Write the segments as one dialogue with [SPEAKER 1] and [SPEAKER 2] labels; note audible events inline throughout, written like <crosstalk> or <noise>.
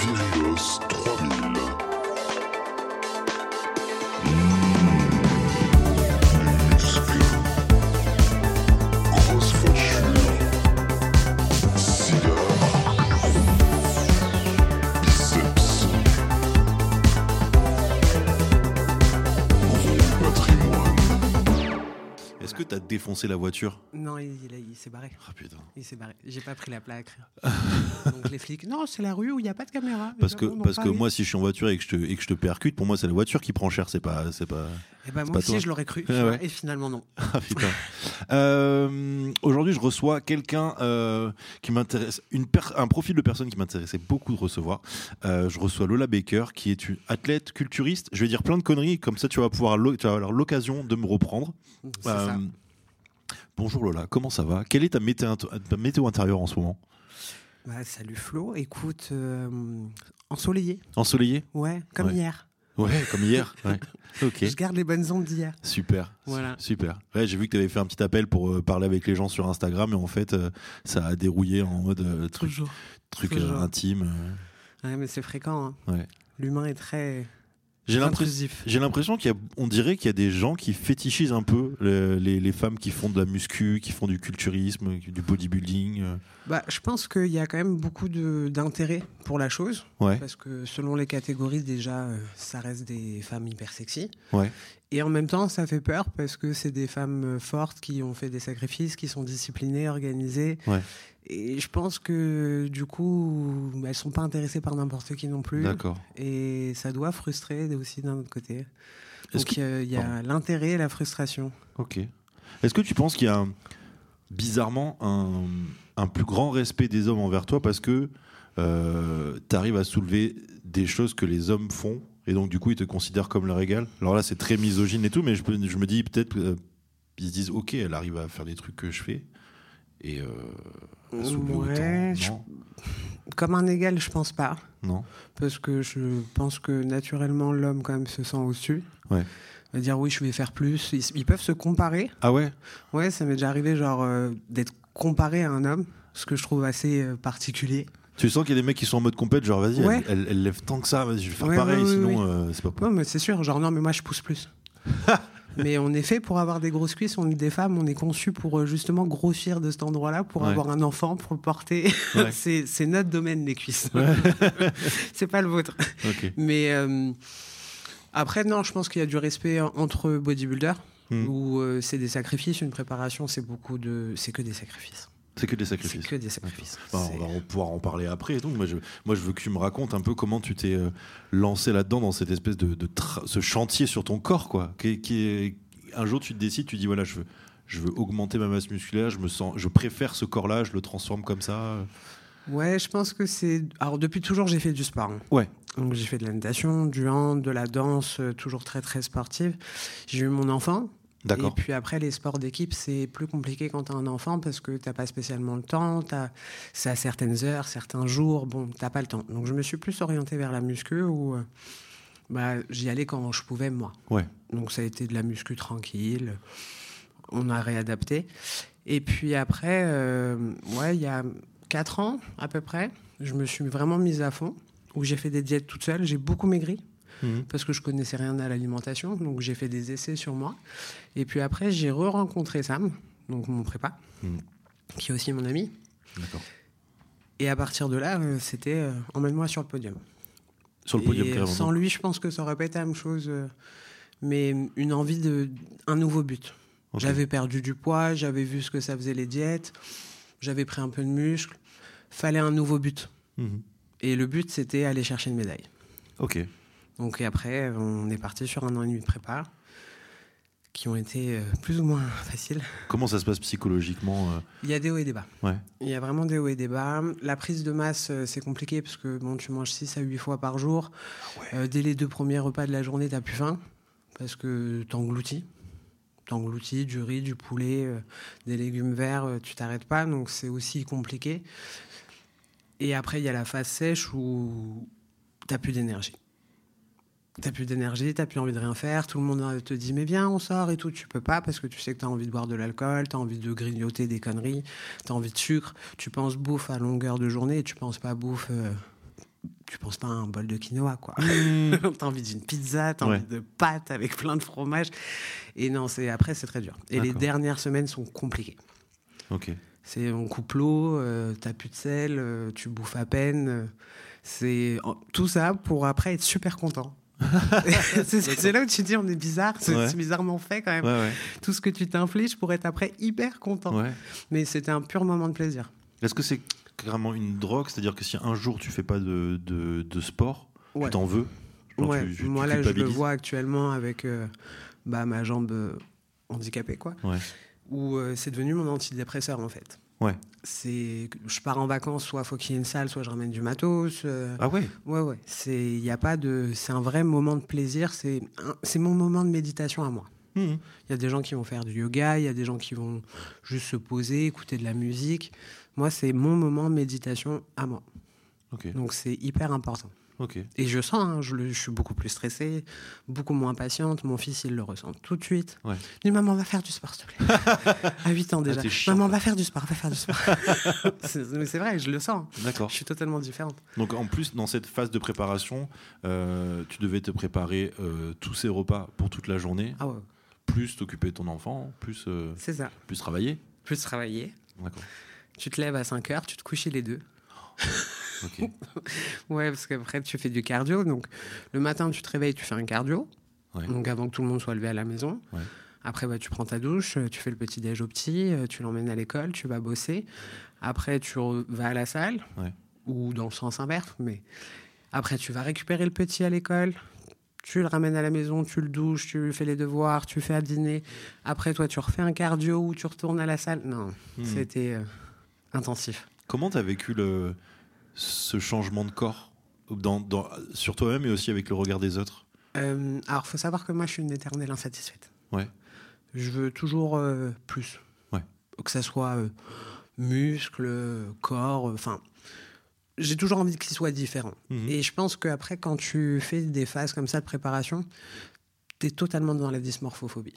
[SPEAKER 1] Vieillos 3000.
[SPEAKER 2] Défoncé la voiture
[SPEAKER 3] Non, il, il- il s'est barré.
[SPEAKER 2] Ah putain.
[SPEAKER 3] Il s'est barré. J'ai pas pris la plaque. <laughs> Donc les flics, non, c'est la rue où il n'y a pas de caméra.
[SPEAKER 2] Parce que, parce que moi, si je suis en voiture et que je te, et que je te percute, pour moi, c'est la voiture qui prend cher. C'est pas, c'est pas.
[SPEAKER 3] Eh ben,
[SPEAKER 2] c'est
[SPEAKER 3] moi aussi,
[SPEAKER 2] toi.
[SPEAKER 3] je l'aurais cru.
[SPEAKER 2] Ah <laughs> ouais.
[SPEAKER 3] Et finalement, non. <laughs>
[SPEAKER 2] Ah putain. Euh, Aujourd'hui, je reçois quelqu'un euh, qui m'intéresse, un profil de personne qui m'intéressait beaucoup de recevoir. Euh, je reçois Lola Baker, qui est une athlète culturiste. Je vais dire plein de conneries, comme ça, tu vas pouvoir, lo- tu vas avoir l'occasion de me reprendre.
[SPEAKER 3] C'est
[SPEAKER 2] Euh,
[SPEAKER 3] ça.
[SPEAKER 2] Bonjour Lola, comment ça va? Quelle est ta météo, ta météo intérieure en ce moment?
[SPEAKER 3] Bah, salut Flo. Écoute, euh, ensoleillé.
[SPEAKER 2] Ensoleillé
[SPEAKER 3] Ouais, comme
[SPEAKER 2] Ouais.
[SPEAKER 3] hier.
[SPEAKER 2] Ouais, comme hier. <laughs> Ouais. Ok.
[SPEAKER 3] Je garde les bonnes ondes d'hier.
[SPEAKER 2] Super.
[SPEAKER 3] Voilà.
[SPEAKER 2] Super. Ouais, j'ai vu que tu avais fait un petit appel pour euh, parler avec les gens sur Instagram et en fait, euh, ça a dérouillé en mode euh, truc,
[SPEAKER 3] Toujours.
[SPEAKER 2] truc
[SPEAKER 3] toujours.
[SPEAKER 2] intime.
[SPEAKER 3] Ouais, mais c'est fréquent. hein.
[SPEAKER 2] Ouais.
[SPEAKER 3] L'humain est très
[SPEAKER 2] J'ai l'impression.
[SPEAKER 3] intrusif.
[SPEAKER 2] J'ai l'impression qu'il y a, on dirait qu'il y a des gens qui fétichisent un peu le- les, les femmes qui font de la muscu, qui font du culturisme, du bodybuilding. euh.
[SPEAKER 3] Bah, je pense qu'il y a quand même beaucoup d'intérêt pour la chose.
[SPEAKER 2] Ouais,
[SPEAKER 3] Parce que selon les catégories, déjà, euh, ça reste des femmes hyper sexy.
[SPEAKER 2] ouais,
[SPEAKER 3] Et en même temps, ça fait peur parce que c'est des femmes fortes qui ont fait des sacrifices, qui sont disciplinées, organisées.
[SPEAKER 2] Ouais.
[SPEAKER 3] Et je pense que du coup, elles sont pas intéressées par n'importe qui non plus.
[SPEAKER 2] d'accord.
[SPEAKER 3] Et ça doit frustrer aussi d'un autre côté.
[SPEAKER 2] Est-ce
[SPEAKER 3] Donc euh, y a l'intérêt et la frustration.
[SPEAKER 2] Ok. Est-ce que tu penses qu'il y a un- bizarrement un, un plus grand respect des hommes envers toi parce que tu arrives à soulever des choses que les hommes font et donc du coup ils te considèrent comme leur égal? Alors là c'est très misogyne et tout, mais je, peux- je me dis peut-être euh, ils se disent ok elle arrive à faire des trucs que je fais et euh,
[SPEAKER 3] Ouais, je- <laughs> Comme un égal, je pense pas.
[SPEAKER 2] non.
[SPEAKER 3] Parce que je pense que naturellement, l'homme, quand même, se sent au-dessus.
[SPEAKER 2] Ouais.
[SPEAKER 3] Va dire oui, je vais faire plus. Ils, ils peuvent se comparer.
[SPEAKER 2] Ah ouais?
[SPEAKER 3] Ouais, ça m'est déjà arrivé, genre, euh, d'être comparé à un homme, ce que je trouve assez euh, particulier.
[SPEAKER 2] Tu sens qu'il y a des mecs qui sont en mode compète, genre vas-y,
[SPEAKER 3] Ouais.
[SPEAKER 2] elle, elle- elle lève tant que ça, vas-y, je vais faire
[SPEAKER 3] Ouais,
[SPEAKER 2] pareil,
[SPEAKER 3] ouais,
[SPEAKER 2] sinon euh, c'est pas
[SPEAKER 3] Ouais,
[SPEAKER 2] possible.
[SPEAKER 3] mais c'est sûr, genre, non, mais moi, je pousse plus. <laughs> mais on est fait pour avoir des grosses cuisses, on est des femmes, on est conçus pour euh, justement grossir de cet endroit-là, pour
[SPEAKER 2] Ouais.
[SPEAKER 3] avoir un enfant, pour le porter.
[SPEAKER 2] Ouais. <laughs>
[SPEAKER 3] c'est notre domaine, les cuisses. <laughs> c'est pas le vôtre. Mais euh, après, non, je pense qu'il y a du respect entre bodybuilders,
[SPEAKER 2] Hmm.
[SPEAKER 3] où euh, c'est des sacrifices, une préparation, c'est beaucoup de. C'est que des sacrifices.
[SPEAKER 2] C'est que des
[SPEAKER 3] C'est
[SPEAKER 2] sacrifices.
[SPEAKER 3] que des sacrifices.
[SPEAKER 2] Bah, on va en- pouvoir en parler après. tout. Moi, je, moi, je veux que tu me racontes un peu comment tu t'es euh, lancé là-dedans, dans cette espèce de, ce chantier sur ton corps, quoi. Qui, qui est- un jour, tu te décides, tu dis voilà, je veux, je veux augmenter ma masse musculaire, je me sens, je préfère ce corps-là, je le transforme comme ça.
[SPEAKER 3] Ouais, je pense que c'est. Alors, depuis toujours, j'ai fait du sport. hein.
[SPEAKER 2] Ouais.
[SPEAKER 3] Donc, j'ai fait de la natation, du hand, de la danse, euh, toujours très, très sportive. J'ai eu mon enfant. Et puis après, les sports d'équipe, c'est plus compliqué quand tu as un enfant parce que tu pas spécialement le temps. t'as- C'est à certaines heures, certains jours. Bon, tu pas le temps. Donc, je me suis plus orienté vers la muscu où euh, bah, j'y allais quand je pouvais, moi.
[SPEAKER 2] Ouais.
[SPEAKER 3] Donc, ça a été de la muscu tranquille. On a réadapté. Et puis après, euh, ouais, il y a 4 ans à peu près, je me suis vraiment mise à fond, où j'ai fait des diètes toute seule. J'ai beaucoup maigri
[SPEAKER 2] Mhm.
[SPEAKER 3] parce que je connaissais rien à l'alimentation. Donc j'ai fait des essais sur moi. Et puis après, j'ai re-rencontré Sam, donc mon prépa,
[SPEAKER 2] Mhm.
[SPEAKER 3] qui est aussi mon ami.
[SPEAKER 2] D'accord.
[SPEAKER 3] Et à partir de là, euh, c'était euh, emmène-moi sur le podium.
[SPEAKER 2] Sur le podium,
[SPEAKER 3] Et
[SPEAKER 2] carrément.
[SPEAKER 3] sans lui, je pense que ça aurait pas été la même chose. euh, mais une envie de un nouveau but. J'avais perdu du poids, j'avais vu ce que ça faisait les diètes, j'avais pris un peu de muscle. Fallait un nouveau but.
[SPEAKER 2] Mhm.
[SPEAKER 3] Et le but, c'était aller chercher une médaille.
[SPEAKER 2] Ok.
[SPEAKER 3] Donc et après, on est parti sur un an et demi de prépa, qui ont été euh, plus ou moins faciles.
[SPEAKER 2] Comment ça se passe psychologiquement euh,
[SPEAKER 3] Il y a des hauts et des bas.
[SPEAKER 2] Ouais.
[SPEAKER 3] Il y a vraiment des hauts et des bas. La prise de masse, euh, c'est compliqué parce que bon, tu manges 6 à 8 fois par jour. Euh, dès les deux premiers repas de la journée, tu plus faim parce que tu engloutis. Tu engloutis du riz, du poulet, euh, des légumes verts, euh, tu t'arrêtes pas. Donc c'est aussi compliqué. Et après, il y a la phase sèche où tu plus d'énergie. T'as plus d'énergie, t'as plus envie de rien faire. Tout le monde euh, te dit mais viens, on sort et tout. Tu peux pas parce que tu sais que t'as envie de boire de l'alcool, t'as envie de grignoter des conneries, t'as envie de sucre. Tu penses bouffe à longueur de journée et tu penses pas bouffe. euh, tu penses pas à un bol de quinoa, quoi.
[SPEAKER 2] Mmh. <laughs>
[SPEAKER 3] t'as envie d'une pizza, t'as
[SPEAKER 2] Ouais.
[SPEAKER 3] envie de pâtes avec plein de fromage. Et non, c'est après, c'est très dur. Et les dernières semaines sont compliquées.
[SPEAKER 2] Ok.
[SPEAKER 3] C'est on coupe l'eau, euh, t'as plus de sel, euh, tu bouffes à peine. c'est tout ça pour après être super content. <laughs> c'est là où tu dis on est bizarre, c'est
[SPEAKER 2] Ouais.
[SPEAKER 3] bizarrement fait quand même.
[SPEAKER 2] Ouais, ouais.
[SPEAKER 3] Tout ce que tu t'infliges pour être après hyper content. Mais c'était un pur moment de plaisir.
[SPEAKER 2] Est-ce que c'est carrément une drogue? C'est-à-dire que si un jour tu fais pas de, de, de sport, tu t'en veux? Genre,
[SPEAKER 3] Ouais,
[SPEAKER 2] tu- tu- tu
[SPEAKER 3] moi là je le vois actuellement avec euh, bah, ma jambe euh, handicapée quoi.
[SPEAKER 2] Ouais.
[SPEAKER 3] Où euh, c'est devenu mon antidépresseur en fait.
[SPEAKER 2] Ouais.
[SPEAKER 3] C'est je pars en vacances, soit faut qu'il y ait une salle, soit je ramène du matos. euh,
[SPEAKER 2] Ah ouais
[SPEAKER 3] Ouais, ouais. C'est, il y a pas de, c'est un vrai moment de plaisir. C'est, c'est mon moment de méditation à moi.
[SPEAKER 2] Mhm.
[SPEAKER 3] Il y a des gens qui vont faire du yoga, il y a des gens qui vont juste se poser, écouter de la musique. Moi, c'est mon moment de méditation à moi. Donc, c'est hyper important. Et je sens, hein, je, le- je suis beaucoup plus stressée, beaucoup moins patiente. Mon fils, il le ressent tout de suite.
[SPEAKER 2] Ouais.
[SPEAKER 3] Il dit Maman, va faire du sport, s'il te plaît. <laughs> à 8 ans déjà.
[SPEAKER 2] t'es chiante,
[SPEAKER 3] Maman, va faire du sport, va faire du sport. <laughs> Mais c'est vrai, je le sens.
[SPEAKER 2] D'accord.
[SPEAKER 3] Je suis totalement différente.
[SPEAKER 2] Donc en plus, dans cette phase de préparation, euh, tu devais te préparer euh, tous ces repas pour toute la journée,
[SPEAKER 3] Ah ouais,
[SPEAKER 2] plus t'occuper de ton enfant, plus, euh,
[SPEAKER 3] ça.
[SPEAKER 2] plus travailler.
[SPEAKER 3] Plus travailler.
[SPEAKER 2] D'accord.
[SPEAKER 3] Tu te lèves à 5 heures, tu te couches les deux.
[SPEAKER 2] Ok. <laughs>
[SPEAKER 3] Ouais, parce qu'après, tu fais du cardio. Donc, le matin, tu te réveilles, tu fais un cardio.
[SPEAKER 2] Ouais.
[SPEAKER 3] Donc, avant que tout le monde soit levé à la maison.
[SPEAKER 2] Ouais.
[SPEAKER 3] Après, bah, tu prends ta douche, euh, tu fais le petit déj au petit, euh, tu l'emmènes à l'école, tu vas bosser. Après, tu vas à la salle,
[SPEAKER 2] Ouais.
[SPEAKER 3] ou dans le sens inverse. Mais après, tu vas récupérer le petit à l'école. Tu le ramènes à la maison, tu le douches, tu fais les devoirs, tu fais à dîner. Après, toi, tu refais un cardio ou tu retournes à la salle. Non,
[SPEAKER 2] Mhm.
[SPEAKER 3] c'était euh, intensif.
[SPEAKER 2] Comment tu as vécu le, ce changement de corps dans, dans- sur toi-même et aussi avec le regard des autres?
[SPEAKER 3] Euh, alors, faut savoir que moi, je suis une éternelle insatisfaite.
[SPEAKER 2] Ouais.
[SPEAKER 3] Je veux toujours euh, plus.
[SPEAKER 2] Ouais.
[SPEAKER 3] Que ça soit euh, muscles, corps, euh, enfin. j'ai toujours envie qu'il soit différent.
[SPEAKER 2] Mhm.
[SPEAKER 3] Et je pense qu'après, quand tu fais des phases comme ça de préparation, tu es totalement dans la dysmorphophobie.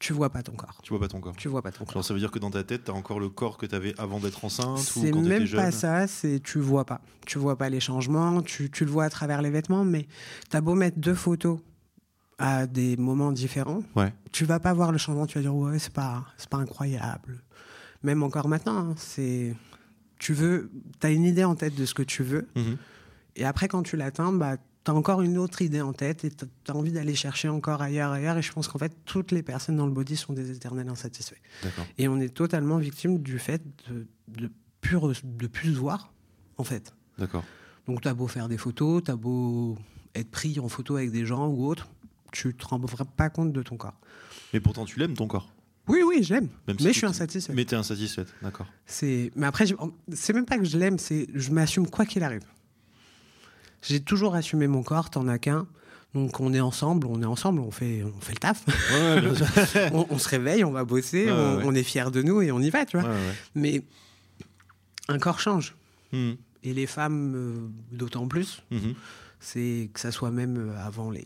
[SPEAKER 3] Tu vois pas ton corps.
[SPEAKER 2] Tu vois pas ton corps.
[SPEAKER 3] Tu vois pas ton corps.
[SPEAKER 2] Genre, ça veut dire que dans ta tête, tu as encore le corps que tu avais avant d'être enceinte
[SPEAKER 3] C'est même pas ça, c'est tu vois pas. Tu vois pas les changements, tu, tu le vois à travers les vêtements, mais t'as beau mettre deux photos à des moments différents,
[SPEAKER 2] Ouais.
[SPEAKER 3] tu vas pas voir le changement, tu vas dire ouais, c'est pas, c'est pas incroyable. Même encore maintenant, hein, c'est. Tu veux. T'as une idée en tête de ce que tu veux,
[SPEAKER 2] Mhm.
[SPEAKER 3] et après, quand tu l'atteins, bah, t'as encore une autre idée en tête, et t'as as envie d'aller chercher encore ailleurs, ailleurs, et je pense qu'en fait, toutes les personnes dans le body sont des éternels insatisfaits. Et on est totalement victime du fait de, de, plus, re- de plus se voir, en fait.
[SPEAKER 2] D'accord.
[SPEAKER 3] Donc, t'as beau faire des photos, t'as beau être pris en photo avec des gens ou autres, tu te rends pas compte de ton corps.
[SPEAKER 2] Mais pourtant, tu l'aimes ton corps.
[SPEAKER 3] Oui, oui, je l'aime,
[SPEAKER 2] Même si
[SPEAKER 3] mais
[SPEAKER 2] tu-
[SPEAKER 3] je suis insatisfait.
[SPEAKER 2] Mais tu es insatisfaite. D'accord.
[SPEAKER 3] C'est, mais après, je- c'est même pas que je l'aime, c'est je m'assume quoi qu'il arrive. J'ai toujours assumé mon corps, t'en as qu'un. Donc on est ensemble, on est ensemble, on fait, on fait le taf.
[SPEAKER 2] Ouais, ouais, <laughs>
[SPEAKER 3] on, on se réveille, on va bosser,
[SPEAKER 2] Ouais,
[SPEAKER 3] on, est fiers de nous et on y va, tu vois. Mais un corps change.
[SPEAKER 2] Mhm.
[SPEAKER 3] Et les femmes, euh, d'autant plus.
[SPEAKER 2] Mhm.
[SPEAKER 3] C'est que ça soit même euh, avant les,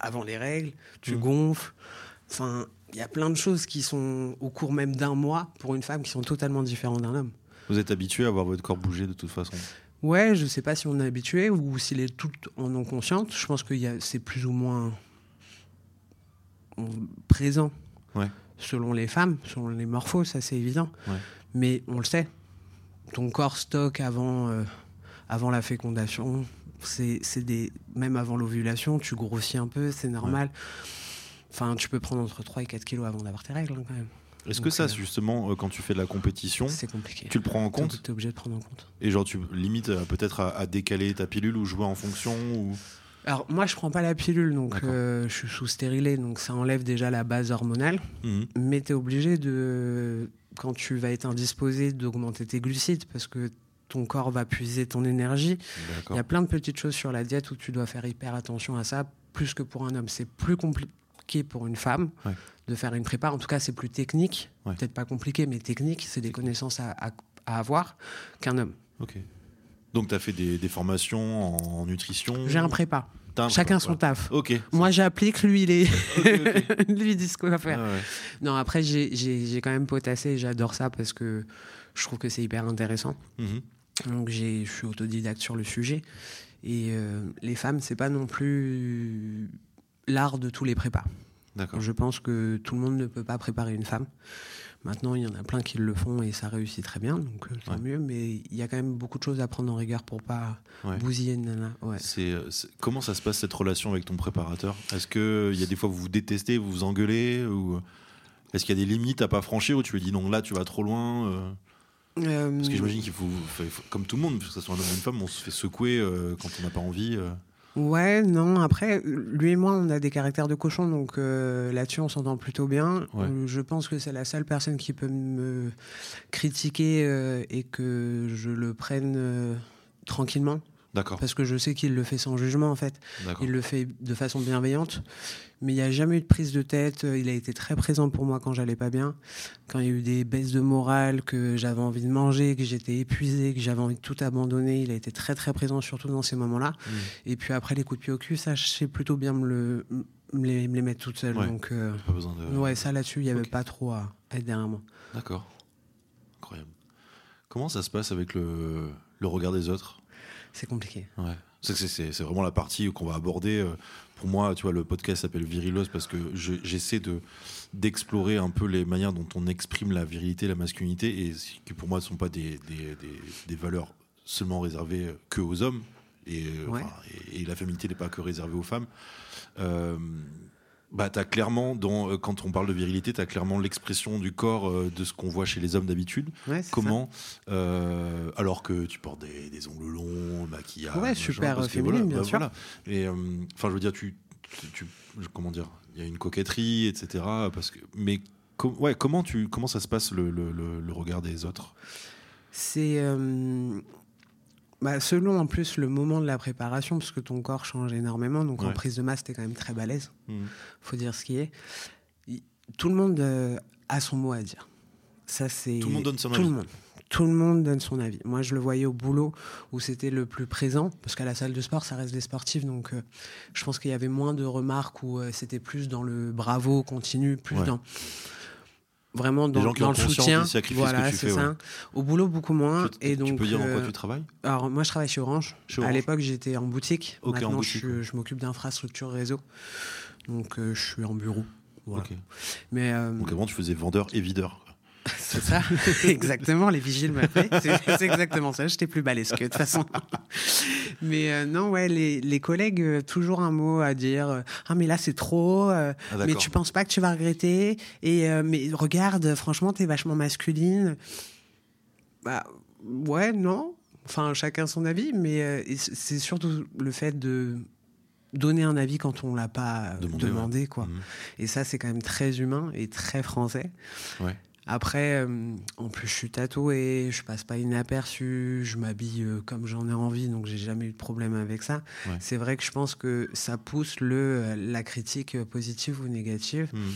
[SPEAKER 3] avant les règles, tu
[SPEAKER 2] Mhm.
[SPEAKER 3] gonfles. Enfin, il y a plein de choses qui sont au cours même d'un mois pour une femme qui sont totalement différentes d'un homme.
[SPEAKER 2] Vous êtes habitué à voir votre corps bouger de toute façon?
[SPEAKER 3] Ouais, je sais pas si on est habitué ou s'il est tout en non consciente. Je pense que y a- c'est plus ou moins présent
[SPEAKER 2] Ouais.
[SPEAKER 3] selon les femmes, selon les morphos, ça c'est évident.
[SPEAKER 2] Ouais.
[SPEAKER 3] Mais on le sait. Ton corps stocke avant, euh, avant la fécondation. C'est c'est des même avant l'ovulation, tu grossis un peu, c'est normal. Enfin, tu peux prendre entre 3 et 4 kilos avant d'avoir tes règles hein, quand même.
[SPEAKER 2] Est-ce que ça,
[SPEAKER 3] euh,
[SPEAKER 2] justement, euh, quand tu fais de la compétition,
[SPEAKER 3] compliqué.
[SPEAKER 2] tu le prends en compte
[SPEAKER 3] Tu es obligé de prendre en compte.
[SPEAKER 2] Et genre, tu limites euh, peut-être à, à décaler ta pilule ou jouer en fonction ou...
[SPEAKER 3] Alors moi je prends pas la pilule donc euh, je suis sous stérilé donc ça enlève déjà la base hormonale
[SPEAKER 2] Mhm.
[SPEAKER 3] mais tu es obligé de quand tu vas être indisposé d'augmenter tes glucides parce que ton corps va puiser ton énergie. Il y a plein de petites choses sur la diète où tu dois faire hyper attention à ça plus que pour un homme. C'est plus compliqué pour une femme
[SPEAKER 2] Ouais.
[SPEAKER 3] de faire une prépa. En tout cas, c'est plus technique.
[SPEAKER 2] Ouais.
[SPEAKER 3] Peut-être pas compliqué, mais technique. C'est des connaissances à, à- à avoir qu'un homme.
[SPEAKER 2] Ok. Donc, tu as fait des, des formations en, nutrition?
[SPEAKER 3] J'ai un prépa.
[SPEAKER 2] Un
[SPEAKER 3] Chacun
[SPEAKER 2] prépa,
[SPEAKER 3] son taf.
[SPEAKER 2] Ok.
[SPEAKER 3] Moi, j'applique, lui, il est...
[SPEAKER 2] Ok, ok. <laughs>
[SPEAKER 3] lui, il dit ce qu'on va faire.
[SPEAKER 2] Ah.
[SPEAKER 3] Non, après, j'ai- quand même potassé j'adore ça parce que je trouve que c'est hyper intéressant.
[SPEAKER 2] Mhm.
[SPEAKER 3] Donc je suis autodidacte sur le sujet. Et euh, les femmes, c'est pas non plus l'art de tous les prépas. Je pense que tout le monde ne peut pas préparer une femme. Maintenant, il y en a plein qui le font et ça réussit très bien, donc euh, tant
[SPEAKER 2] Ouais.
[SPEAKER 3] mieux. Mais il y a quand même beaucoup de choses à prendre en rigueur pour pas
[SPEAKER 2] Ouais.
[SPEAKER 3] bousiller une nana. Ouais.
[SPEAKER 2] Euh, comment ça se passe cette relation avec ton préparateur? Est-ce que il y a des fois vous vous détestez, vous vous engueulez ou est-ce qu'il y a des limites à pas franchir ou tu lui dis non là tu vas trop loin euh?
[SPEAKER 3] Euh,
[SPEAKER 2] Parce que j'imagine qu'il faut, faut- faut- comme tout le monde, que ce soit un homme ou une femme, on se fait secouer euh, quand on n'a pas envie.
[SPEAKER 3] Ouais, non. Après, lui et moi, on a des caractères de cochon, donc euh, là-dessus, on s'entend plutôt bien.
[SPEAKER 2] Ouais.
[SPEAKER 3] Je pense que c'est la seule personne qui peut me critiquer euh, et que je le prenne euh, tranquillement,
[SPEAKER 2] D'accord,
[SPEAKER 3] parce que je sais qu'il le fait sans jugement, en fait. Il le fait de façon bienveillante, mais il n'y a jamais eu de prise de tête. Il a été très présent pour moi quand j'allais pas bien, quand il y a eu des baisses de morale, que j'avais envie de manger, que j'étais épuisé, que j'avais envie de tout abandonner. Il a été très très présent, surtout dans ces moments-là.
[SPEAKER 2] Mm.
[SPEAKER 3] Et puis après les coups de pied au cul, ça, je sais plutôt bien me, le, me les, me les mettre toute seule.
[SPEAKER 2] Ouais.
[SPEAKER 3] Donc euh,
[SPEAKER 2] Pas besoin de.
[SPEAKER 3] ouais, ça là-dessus, il n'y avait pas trop à être derrière moi.
[SPEAKER 2] D'accord. Incroyable. Comment ça se passe avec le, le regard des autres?
[SPEAKER 3] C'est compliqué.
[SPEAKER 2] Ouais. C'est, vraiment la partie qu'on va aborder. euh, Pour moi, tu vois, le podcast s'appelle Virilos parce que je- j'essaie de d'explorer un peu les manières dont on exprime la virilité, la masculinité, et qui pour moi ne sont pas des, des, des- des valeurs seulement réservées que aux hommes, et, euh,
[SPEAKER 3] Ouais.
[SPEAKER 2] enfin, et, et la féminité n'est pas que réservée aux femmes. Euh, bah, t'as clairement, dans, euh, quand on parle de virilité, tu as clairement l'expression du corps euh, de ce qu'on voit chez les hommes d'habitude.
[SPEAKER 3] Ouais,
[SPEAKER 2] Comment euh, Alors que tu portes des, des ongles longs, maquillage.
[SPEAKER 3] Ouais, super, féminine,
[SPEAKER 2] voilà,
[SPEAKER 3] bien
[SPEAKER 2] bah,
[SPEAKER 3] sûr.
[SPEAKER 2] voilà. Et enfin, je veux dire, tu, tu, tu- comment dire, il y a une coquetterie, etc. Parce que, mais com- ouais, comment tu, comment ça se passe le, le- le- le regard des autres?
[SPEAKER 3] C'est bah, selon en plus le moment de la préparation, parce que ton corps change énormément. Donc en prise de masse, t'es quand même très balèze.
[SPEAKER 2] Mhm.
[SPEAKER 3] Faut dire ce qui est. Tout le monde euh, a son mot à dire. Ça c'est
[SPEAKER 2] Tout le monde donne son
[SPEAKER 3] tout
[SPEAKER 2] avis.
[SPEAKER 3] le monde. Tout le monde donne son avis. Moi, je le voyais au boulot où c'était le plus présent, parce qu'à la salle de sport, ça reste des sportifs, donc euh, je pense qu'il y avait moins de remarques où euh, c'était plus dans le bravo continu, plus
[SPEAKER 2] Ouais.
[SPEAKER 3] dans vraiment dans,
[SPEAKER 2] gens qui
[SPEAKER 3] dans
[SPEAKER 2] ont
[SPEAKER 3] le soutien. voilà,
[SPEAKER 2] tu
[SPEAKER 3] c'est ça.
[SPEAKER 2] ouais.
[SPEAKER 3] Au boulot, beaucoup moins.
[SPEAKER 2] tu,
[SPEAKER 3] et
[SPEAKER 2] tu
[SPEAKER 3] donc,
[SPEAKER 2] peux dire en quoi
[SPEAKER 3] euh,
[SPEAKER 2] tu travailles?
[SPEAKER 3] alors moi je travaille chez Orange.
[SPEAKER 2] Chez
[SPEAKER 3] À l'époque j'étais en boutique.
[SPEAKER 2] Ok, en
[SPEAKER 3] Maintenant
[SPEAKER 2] boutique,
[SPEAKER 3] je, m'occupe d'infrastructure réseau. Donc euh, je suis en bureau. Voilà. Mais euh,
[SPEAKER 2] Donc avant, tu faisais vendeur et videur. <laughs>
[SPEAKER 3] c'est ça, exactement. Les vigiles m'appelaient. C'est exactement ça. J'étais plus balèze que de toute façon. <laughs> Mais euh, non, ouais, les, les collègues, euh, toujours un mot à dire. euh, Ah, mais là, c'est trop. euh,
[SPEAKER 2] Ah,
[SPEAKER 3] mais tu penses pas que tu vas regretter? Et mais regarde, franchement, t'es vachement masculine. Bah, ouais, non. Enfin, chacun son avis. Mais c'est surtout le fait de donner un avis quand on l'a pas
[SPEAKER 2] Demandé,
[SPEAKER 3] demandé, quoi.
[SPEAKER 2] Mhm.
[SPEAKER 3] Et ça, c'est quand même très humain et très français.
[SPEAKER 2] Ouais.
[SPEAKER 3] Après, euh, en plus, je suis tatoué, je passe pas inaperçu, je m'habille euh, comme j'en ai envie, donc j'ai jamais eu de problème avec ça.
[SPEAKER 2] Ouais.
[SPEAKER 3] C'est vrai que je pense que ça pousse le, euh, la critique positive ou négative.
[SPEAKER 2] Mhm.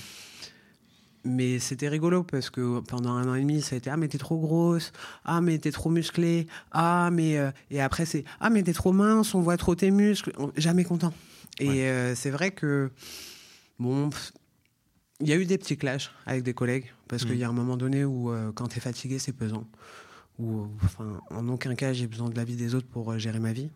[SPEAKER 3] Mais c'était rigolo parce que pendant un an et demi, ça a été Ah, mais t'es trop grosse, Ah, mais t'es trop musclé, Ah, mais. euh, Et après, c'est Ah, mais t'es trop mince, on voit trop tes muscles. Jamais content. Et
[SPEAKER 2] Ouais.
[SPEAKER 3] euh, c'est vrai que. Bon. pff, Il y a eu des petits clashs avec des collègues parce
[SPEAKER 2] Mm.
[SPEAKER 3] qu'il y a un moment donné où, euh, quand t'es fatigué, c'est pesant. Enfin, en aucun cas, j'ai besoin de l'avis des autres pour euh, gérer ma vie.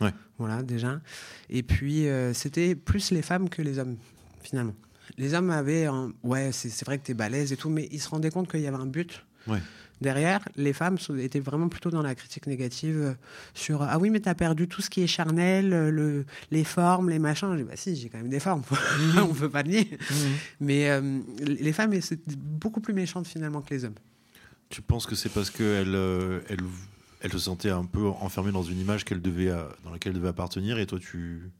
[SPEAKER 2] Ouais.
[SPEAKER 3] Voilà, déjà. Et puis, euh, c'était plus les femmes que les hommes, finalement. Les hommes avaient un... Ouais, c'est vrai que t'es balèze et tout, mais ils se rendaient compte qu'il y avait un but.
[SPEAKER 2] Ouais.
[SPEAKER 3] Derrière, les femmes étaient vraiment plutôt dans la critique négative euh, sur Ah oui, mais t'as perdu tout ce qui est charnel, euh, le, les formes, les machins. J'ai Bah si, j'ai quand même des formes, <laughs> on peut pas le nier. Mais euh, les femmes, c'est beaucoup plus méchantes finalement que les hommes.
[SPEAKER 2] Tu penses que c'est parce qu'elle euh, elle, elle se sentait un peu enfermée dans une image qu'elle devait, euh, dans laquelle elle devait appartenir et toi tu,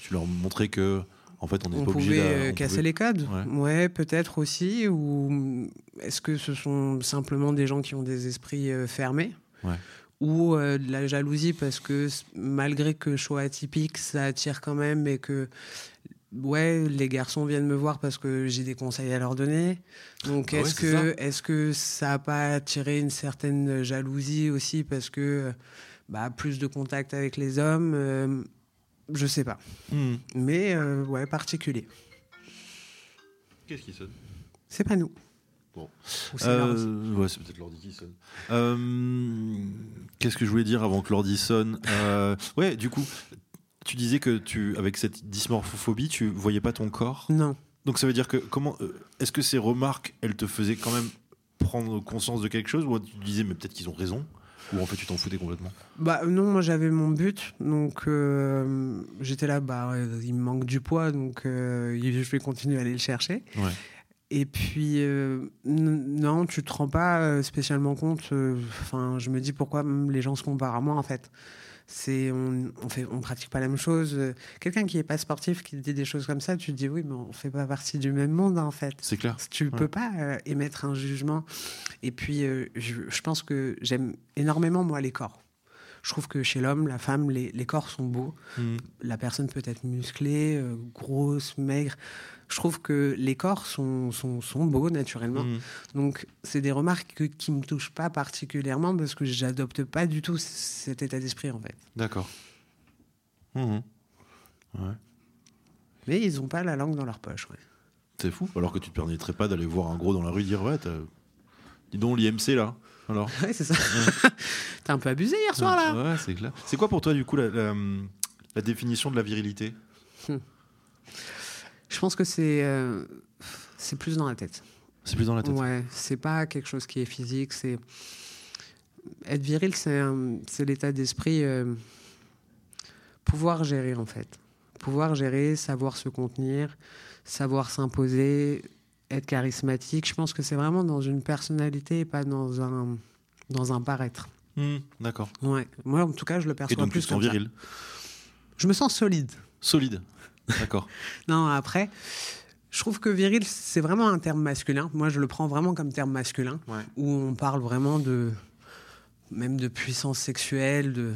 [SPEAKER 2] tu leur montrais que en fait on n'est pas obligé
[SPEAKER 3] euh, casser
[SPEAKER 2] pouvait-
[SPEAKER 3] les codes.
[SPEAKER 2] Ouais.
[SPEAKER 3] Ouais, peut-être aussi. Ou est-ce que ce sont simplement des gens qui ont des esprits euh, fermés?
[SPEAKER 2] Ouais.
[SPEAKER 3] Ou euh, de la jalousie parce que malgré que je sois atypique, ça attire quand même et que ouais, les garçons viennent me voir parce que j'ai des conseils à leur donner. Donc
[SPEAKER 2] Ah
[SPEAKER 3] est-ce que est-ce que ça a pas attiré une certaine jalousie aussi parce que bah, plus de contact avec les hommes euh, je sais pas.
[SPEAKER 2] Mhm.
[SPEAKER 3] Mais euh, ouais, particulier.
[SPEAKER 2] Qu'est-ce qui sonne?
[SPEAKER 3] C'est pas nous.
[SPEAKER 2] Bon.
[SPEAKER 3] Ou c'est leur-
[SPEAKER 2] Euh, ouais, c'est peut-être l'ordi qui sonne. Euh, Qu'est-ce que je voulais dire avant que l'ordi sonne? Euh, Ouais, du coup, tu disais que tu, avec cette dysmorphophobie, tu voyais pas ton corps?
[SPEAKER 3] Non.
[SPEAKER 2] Donc ça veut dire que comment euh, Est-ce que ces remarques, elles te faisaient quand même prendre conscience de quelque chose, ou tu disais mais peut-être qu'ils ont raison, ou en fait tu t'en foutais complètement
[SPEAKER 3] Bah non, moi j'avais mon but, donc euh, j'étais là, bah il me manque du poids, donc euh, je vais continuer à aller le chercher.
[SPEAKER 2] Ouais.
[SPEAKER 3] Et puis euh, non, tu te rends pas spécialement compte. Enfin, je me dis pourquoi les gens se comparent à moi en fait. C'est on, on fait on pratique pas la même chose. Quelqu'un qui est pas sportif qui dit des choses comme ça, tu te dis oui, mais on fait pas partie du même monde en fait.
[SPEAKER 2] C'est clair.
[SPEAKER 3] Tu
[SPEAKER 2] Ouais.
[SPEAKER 3] peux pas euh, émettre un jugement. Et puis, euh, je, je pense que j'aime énormément, moi, les corps. Je trouve que chez l'homme, la femme, les, les corps sont beaux.
[SPEAKER 2] Mhm.
[SPEAKER 3] La personne peut être musclée, euh, grosse, maigre. Je trouve que les corps sont, sont, sont beaux naturellement.
[SPEAKER 2] Mhm.
[SPEAKER 3] Donc, c'est des remarques que- qui me touchent pas particulièrement parce que j'adopte pas du tout cet état d'esprit, en fait.
[SPEAKER 2] D'accord. Ouais.
[SPEAKER 3] Mais ils ont pas la langue dans leur poche. ouais.
[SPEAKER 2] C'est fou. Alors que tu te permettrais pas d'aller voir un gros dans la rue et dire ouais, dis donc l'IMC là. Alors. <laughs>
[SPEAKER 3] Ouais, c'est ça. T'as un peu abusé hier soir, là.
[SPEAKER 2] Ouais, c'est clair. C'est quoi pour toi du coup la, la- la définition de la virilité?
[SPEAKER 3] Je pense que c'est euh, c'est plus dans la tête.
[SPEAKER 2] C'est plus dans la tête.
[SPEAKER 3] Ouais, c'est pas quelque chose qui est physique. C'est être viril, c'est l'état d'esprit. euh, pouvoir gérer en fait, pouvoir gérer, savoir se contenir, savoir s'imposer, être charismatique. Je pense que c'est vraiment dans une personnalité et pas dans un dans un paraître.
[SPEAKER 2] Mhm. D'accord.
[SPEAKER 3] Ouais, moi en tout cas, je le
[SPEAKER 2] Et
[SPEAKER 3] perçois
[SPEAKER 2] donc tu
[SPEAKER 3] plus comme ça.
[SPEAKER 2] viril,
[SPEAKER 3] Je me sens solide.
[SPEAKER 2] solide. D'accord. <laughs>
[SPEAKER 3] Non, après, je trouve que viril, c'est vraiment un terme masculin. Moi, je le prends vraiment comme terme masculin,
[SPEAKER 2] Ouais.
[SPEAKER 3] où on parle vraiment de même de puissance sexuelle. De,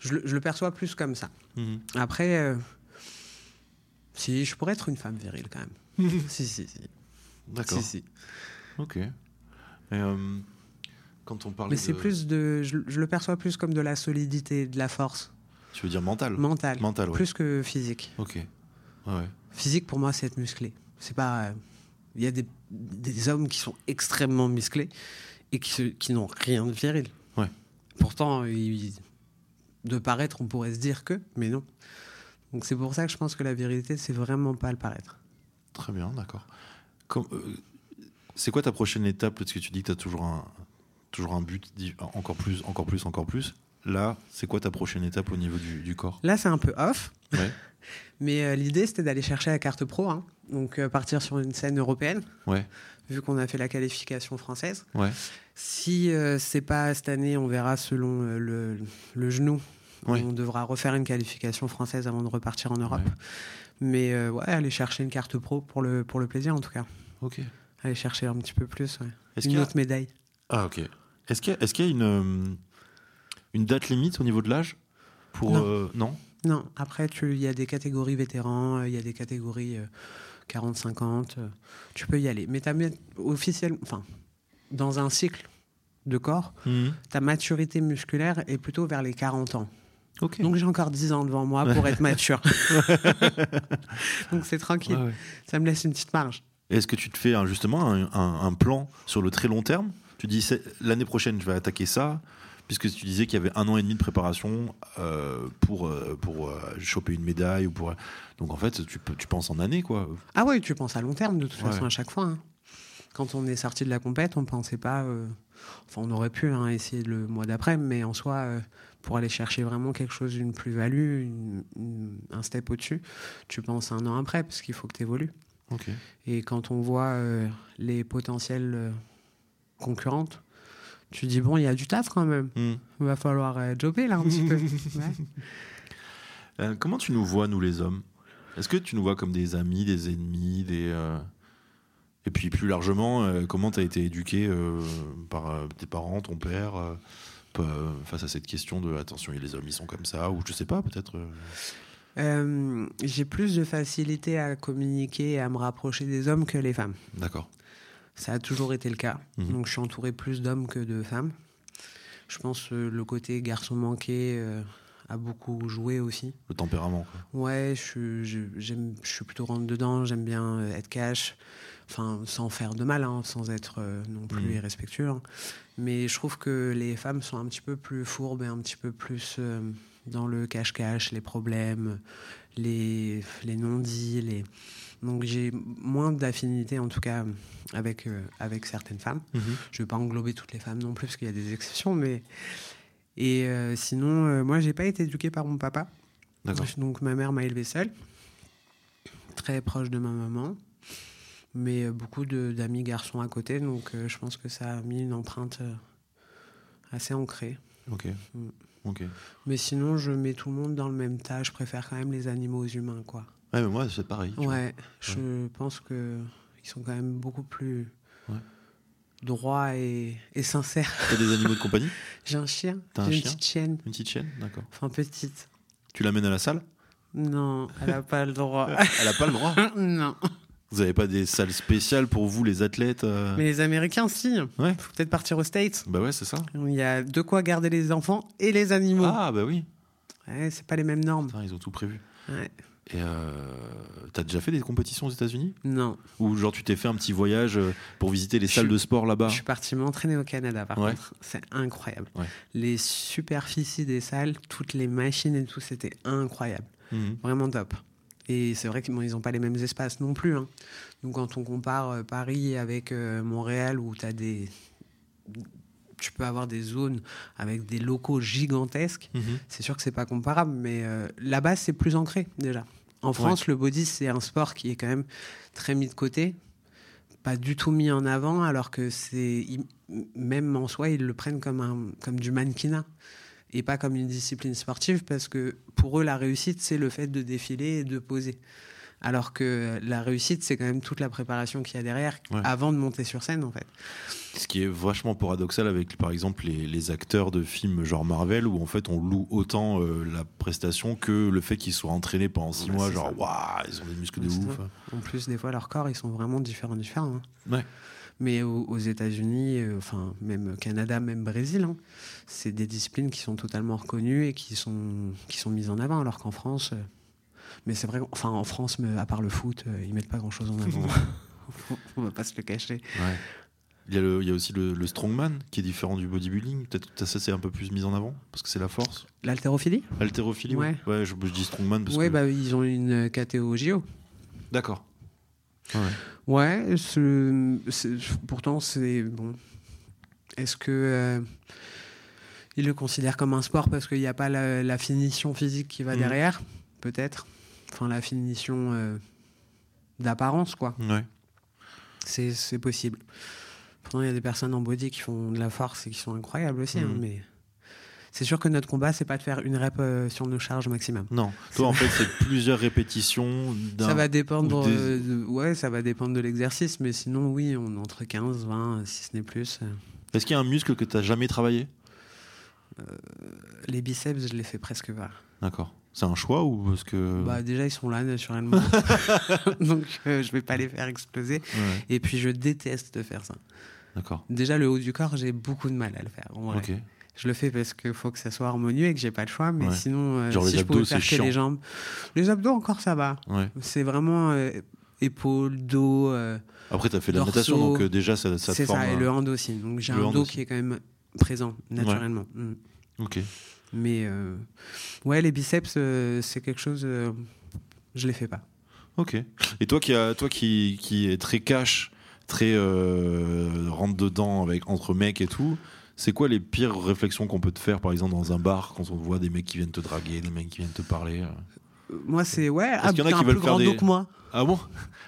[SPEAKER 3] je, le- je le perçois plus comme ça.
[SPEAKER 2] Mhm.
[SPEAKER 3] Après, euh, si je pourrais être une femme virile quand même. <laughs> si, si, si.
[SPEAKER 2] D'accord.
[SPEAKER 3] si, si.
[SPEAKER 2] Ok. Et, euh, quand on parle
[SPEAKER 3] Mais c'est plus de, je, je le perçois plus comme de la solidité, de la force
[SPEAKER 2] Tu veux dire mental
[SPEAKER 3] mentale,
[SPEAKER 2] Mental, ouais.
[SPEAKER 3] plus que physique.
[SPEAKER 2] Ok. Ouais, ouais.
[SPEAKER 3] Physique, pour moi, c'est être musclé. C'est pas. euh, Il y a des, des hommes qui sont extrêmement musclés et qui, se- qui n'ont rien de viril.
[SPEAKER 2] Ouais.
[SPEAKER 3] Pourtant, ils- de paraître, on pourrait se dire que, mais non. Donc c'est pour ça que je pense que la virilité, c'est vraiment pas le paraître.
[SPEAKER 2] Très bien, d'accord. Euh, c'est quoi ta prochaine étape? Parce que tu dis que tu as toujours un, toujours un but, encore plus, encore plus, encore plus. Là, c'est quoi ta prochaine étape au niveau du, du corps?
[SPEAKER 3] Là, c'est un peu off,
[SPEAKER 2] Ouais. <laughs>
[SPEAKER 3] mais euh, l'idée, c'était d'aller chercher la carte pro. hein. Donc euh, partir sur une scène européenne,
[SPEAKER 2] Ouais.
[SPEAKER 3] vu qu'on a fait la qualification française.
[SPEAKER 2] Ouais.
[SPEAKER 3] Si euh, c'est pas cette année, on verra selon le, le genou. On devra refaire une qualification française avant de repartir en Europe. Mais euh, ouais, aller chercher une carte pro pour le, pour le plaisir en tout cas.
[SPEAKER 2] Ok.
[SPEAKER 3] Aller chercher un petit peu plus. ouais.
[SPEAKER 2] Est-ce
[SPEAKER 3] Une
[SPEAKER 2] a...
[SPEAKER 3] autre médaille.
[SPEAKER 2] Ah, ok. Est-ce qu'il y a, est-ce qu'il y a une, euh, une date limite au niveau de l'âge pour
[SPEAKER 3] Non.
[SPEAKER 2] euh, non?
[SPEAKER 3] Non, après, tu- il y a des catégories vétérans, euh, il y a des catégories euh, 40-50. euh, tu peux y aller. Mais officiellement, enfin, dans un cycle de corps, ta maturité musculaire est plutôt vers les 40 ans. Donc j'ai encore 10 ans devant moi pour <laughs> être mature. Donc c'est tranquille.
[SPEAKER 2] Ouais, ouais.
[SPEAKER 3] Ça me laisse une petite marge.
[SPEAKER 2] Est-ce que tu te fais un- justement un, un- un plan sur le très long terme? Tu dis l'année prochaine je vais attaquer ça, puisque tu disais qu'il y avait un an et demi de préparation euh, pour, euh, pour euh, choper une médaille ou pour. Donc en fait tu, peux- tu penses en année quoi.
[SPEAKER 3] Ah ouais, tu penses à long terme de toute
[SPEAKER 2] Ouais.
[SPEAKER 3] façon à chaque fois. hein. Quand on est sorti de la compète, on pensait pas. euh, Enfin, on aurait pu hein, essayer le mois d'après, mais en soi, euh, pour aller chercher vraiment quelque chose, d'une plus-value, une- une- un step au-dessus, tu penses un an après, parce qu'il faut que tu évolues. Et quand on voit euh, les potentielles euh, concurrentes, tu dis bon, il y a du taf quand même.
[SPEAKER 2] Hmm.
[SPEAKER 3] Il va falloir jobber là un petit peu. <laughs> Ouais.
[SPEAKER 2] Euh, comment tu nous vois nous les hommes? Est-ce que tu nous vois comme des amis, des ennemis, des euh, et puis plus largement, euh, comment tu as été éduqué euh, par euh, tes parents, ton père, face à cette question de attention, les hommes ils sont comme ça, ou je sais pas, peut-être.
[SPEAKER 3] J'ai plus de facilité à communiquer et à me rapprocher des hommes que les femmes.
[SPEAKER 2] D'accord.
[SPEAKER 3] Ça a toujours été le cas.
[SPEAKER 2] Mhm.
[SPEAKER 3] Donc je suis entouré plus d'hommes que de femmes. Je pense que le côté garçon manqué a beaucoup joué aussi.
[SPEAKER 2] Le tempérament. quoi.
[SPEAKER 3] Ouais, je, suis- je, suis plutôt rentre dedans, j'aime bien être cash. Enfin, sans faire de mal, hein, sans être euh, non plus
[SPEAKER 2] Mhm.
[SPEAKER 3] irrespectueux. hein. Mais je trouve que les femmes sont un petit peu plus fourbes et un petit peu plus euh, dans le cache-cache, les problèmes, les, les non-dits. Les... Donc j'ai moins d'affinité, en tout cas, avec, euh, avec certaines femmes.
[SPEAKER 2] Mhm.
[SPEAKER 3] Je ne vais pas englober toutes les femmes non plus, parce qu'il y a des exceptions. Mais... Et euh, sinon, euh, moi, j'ai pas été éduquée par mon papa. Donc ma mère m'a élevé seule, très proche de ma maman, mais euh, beaucoup d'amis garçons à côté, donc euh, je pense que ça a mis une empreinte euh, assez ancrée.
[SPEAKER 2] Ok.
[SPEAKER 3] Mm.
[SPEAKER 2] Ok.
[SPEAKER 3] Mais sinon, je mets tout le monde dans le même tas. Je préfère quand même les animaux aux humains, quoi.
[SPEAKER 2] Ouais, mais moi, c'est pareil.
[SPEAKER 3] Ouais, je pense que ils sont quand même beaucoup plus
[SPEAKER 2] Ouais.
[SPEAKER 3] droits et, et sincères.
[SPEAKER 2] T'as des animaux de compagnie? <laughs>
[SPEAKER 3] J'ai un chien,
[SPEAKER 2] T'as un
[SPEAKER 3] j'ai une
[SPEAKER 2] chien?
[SPEAKER 3] petite chienne,
[SPEAKER 2] Une petite chienne? D'accord.
[SPEAKER 3] enfin petite.
[SPEAKER 2] Tu l'amènes à la salle?
[SPEAKER 3] Non, elle a pas le droit. <laughs>
[SPEAKER 2] Elle a pas le droit? <laughs>
[SPEAKER 3] non.
[SPEAKER 2] Vous avez pas des salles spéciales pour vous, les athlètes euh
[SPEAKER 3] Mais les Américains, si.
[SPEAKER 2] Ouais.
[SPEAKER 3] Faut peut-être partir aux States.
[SPEAKER 2] Bah ouais, c'est ça.
[SPEAKER 3] Il y a de quoi garder les enfants et les animaux.
[SPEAKER 2] Ah, bah oui.
[SPEAKER 3] Ouais, c'est pas les mêmes normes.
[SPEAKER 2] Putain, ils ont tout prévu.
[SPEAKER 3] Ouais.
[SPEAKER 2] Et euh, t'as déjà fait des compétitions aux États-Unis?
[SPEAKER 3] Non,
[SPEAKER 2] Ou genre tu t'es fait un petit voyage euh, pour visiter les salles de sport là-bas?
[SPEAKER 3] Je suis parti m'entraîner au Canada par
[SPEAKER 2] Ouais.
[SPEAKER 3] contre. C'est incroyable.
[SPEAKER 2] Ouais.
[SPEAKER 3] Les superficies des salles, toutes les machines et tout, c'était incroyable.
[SPEAKER 2] Mhm.
[SPEAKER 3] Vraiment top. Et c'est vrai qu'ils n'ont pas les mêmes espaces non plus. hein. Donc quand on compare euh, Paris avec euh, Montréal, où tu as des. Tu peux avoir des zones avec des locaux gigantesques.
[SPEAKER 2] Mhm.
[SPEAKER 3] C'est sûr que c'est pas comparable, mais euh, là-bas, c'est plus ancré déjà. En France, le body, c'est un sport qui est quand même très mis de côté, pas du tout mis en avant, alors que c'est même en soi, ils le prennent comme, un, comme du mannequinat et pas comme une discipline sportive, parce que pour eux, la réussite, c'est le fait de défiler et de poser. Alors que la réussite, c'est quand même toute la préparation qu'il y a derrière
[SPEAKER 2] Ouais.
[SPEAKER 3] avant de monter sur scène, en fait.
[SPEAKER 2] Ce qui est vachement paradoxal avec, par exemple, les, les acteurs de films genre Marvel, où en fait on loue autant euh, la prestation que le fait qu'ils soient entraînés pendant six
[SPEAKER 3] Ouais,
[SPEAKER 2] mois, genre waouh, ils ont des muscles de
[SPEAKER 3] Ouais,
[SPEAKER 2] ouf.
[SPEAKER 3] ça. En plus, des fois, leurs corps, ils sont vraiment différents, différents. hein.
[SPEAKER 2] Ouais.
[SPEAKER 3] Mais aux, aux États-Unis, euh, enfin même Canada, même Brésil, hein, c'est des disciplines qui sont totalement reconnues et qui sont qui sont mises en avant, alors qu'en France, euh, mais c'est vrai, enfin en France, mais à part le foot, euh, ils mettent pas grand-chose en avant. <laughs> On va pas se le cacher.
[SPEAKER 2] Ouais. Il y, a le- il y a aussi le, le strongman qui est différent du bodybuilding. Peut-être que ça c'est un peu plus mis en avant parce que c'est la force.
[SPEAKER 3] L'haltérophilie?
[SPEAKER 2] Haltérophilie, ouais.
[SPEAKER 3] Ouais.
[SPEAKER 2] Ouais, je, je dis strongman parce
[SPEAKER 3] Ouais,
[SPEAKER 2] que.
[SPEAKER 3] bah ils ont une catégorie JO.
[SPEAKER 2] D'accord. Ouais.
[SPEAKER 3] Ouais, pourtant c'est bon. Est-ce que euh, ils le considèrent comme un sport parce qu'il n'y a pas la, la finition physique qui va
[SPEAKER 2] Mhm.
[SPEAKER 3] derrière Peut-être? Enfin, la finition euh, d'apparence, quoi.
[SPEAKER 2] Ouais.
[SPEAKER 3] C'est possible. Pourtant, il y a des personnes en body qui font de la force et qui sont incroyables aussi, hein,
[SPEAKER 2] Mhm.
[SPEAKER 3] mais c'est sûr que notre combat, c'est pas de faire une rep euh, sur nos charges maximum.
[SPEAKER 2] Non. Toi, en fait, c'est plusieurs répétitions. <laughs>
[SPEAKER 3] Ça va dépendre,
[SPEAKER 2] des-
[SPEAKER 3] euh, de, ouais, ça va dépendre de l'exercice, mais sinon, oui, on est entre 15, 20, si ce n'est plus. euh.
[SPEAKER 2] Est-ce qu'il y a un muscle que tu n'as jamais travaillé?
[SPEAKER 3] Les biceps, je les fais presque pas.
[SPEAKER 2] D'accord. C'est un choix ou parce que.
[SPEAKER 3] Bah, déjà, ils sont là naturellement. <laughs> Donc, euh, je vais pas les faire exploser.
[SPEAKER 2] Ouais.
[SPEAKER 3] Et puis, je déteste de faire ça.
[SPEAKER 2] D'accord.
[SPEAKER 3] Déjà, le haut du corps, j'ai beaucoup de mal à le faire. en vrai. Je le fais parce qu'il faut que ça soit harmonieux et que j'ai pas le choix. Mais
[SPEAKER 2] Ouais.
[SPEAKER 3] sinon, euh, si je
[SPEAKER 2] abdos,
[SPEAKER 3] pouvais faire que
[SPEAKER 2] chiant.
[SPEAKER 3] les jambes. Les abdos, encore, ça va.
[SPEAKER 2] Ouais.
[SPEAKER 3] C'est vraiment euh, épaules, dos. euh,
[SPEAKER 2] Après, tu as fait de la natation, donc euh, déjà, ça, ça
[SPEAKER 3] c'est
[SPEAKER 2] forme.
[SPEAKER 3] ça, et le hand aussi. Donc, j'ai un dos
[SPEAKER 2] aussi.
[SPEAKER 3] qui est quand même présent, naturellement. Mm.
[SPEAKER 2] Ok.
[SPEAKER 3] Mais ouais, les biceps, c'est quelque chose. je les fais pas.
[SPEAKER 2] Ok. Et toi qui, a, toi qui, qui est très cash, très rentre dedans avec, entre mecs et tout, c'est quoi les pires réflexions qu'on peut te faire, par exemple, dans un bar, quand on voit des mecs qui viennent te draguer, des mecs qui viennent te parler euh
[SPEAKER 3] Euh, Moi, c'est ouais.
[SPEAKER 2] Est-ce
[SPEAKER 3] Ah,
[SPEAKER 2] qu'il y en a qui veulent faire des-
[SPEAKER 3] que moi.
[SPEAKER 2] Ah bon?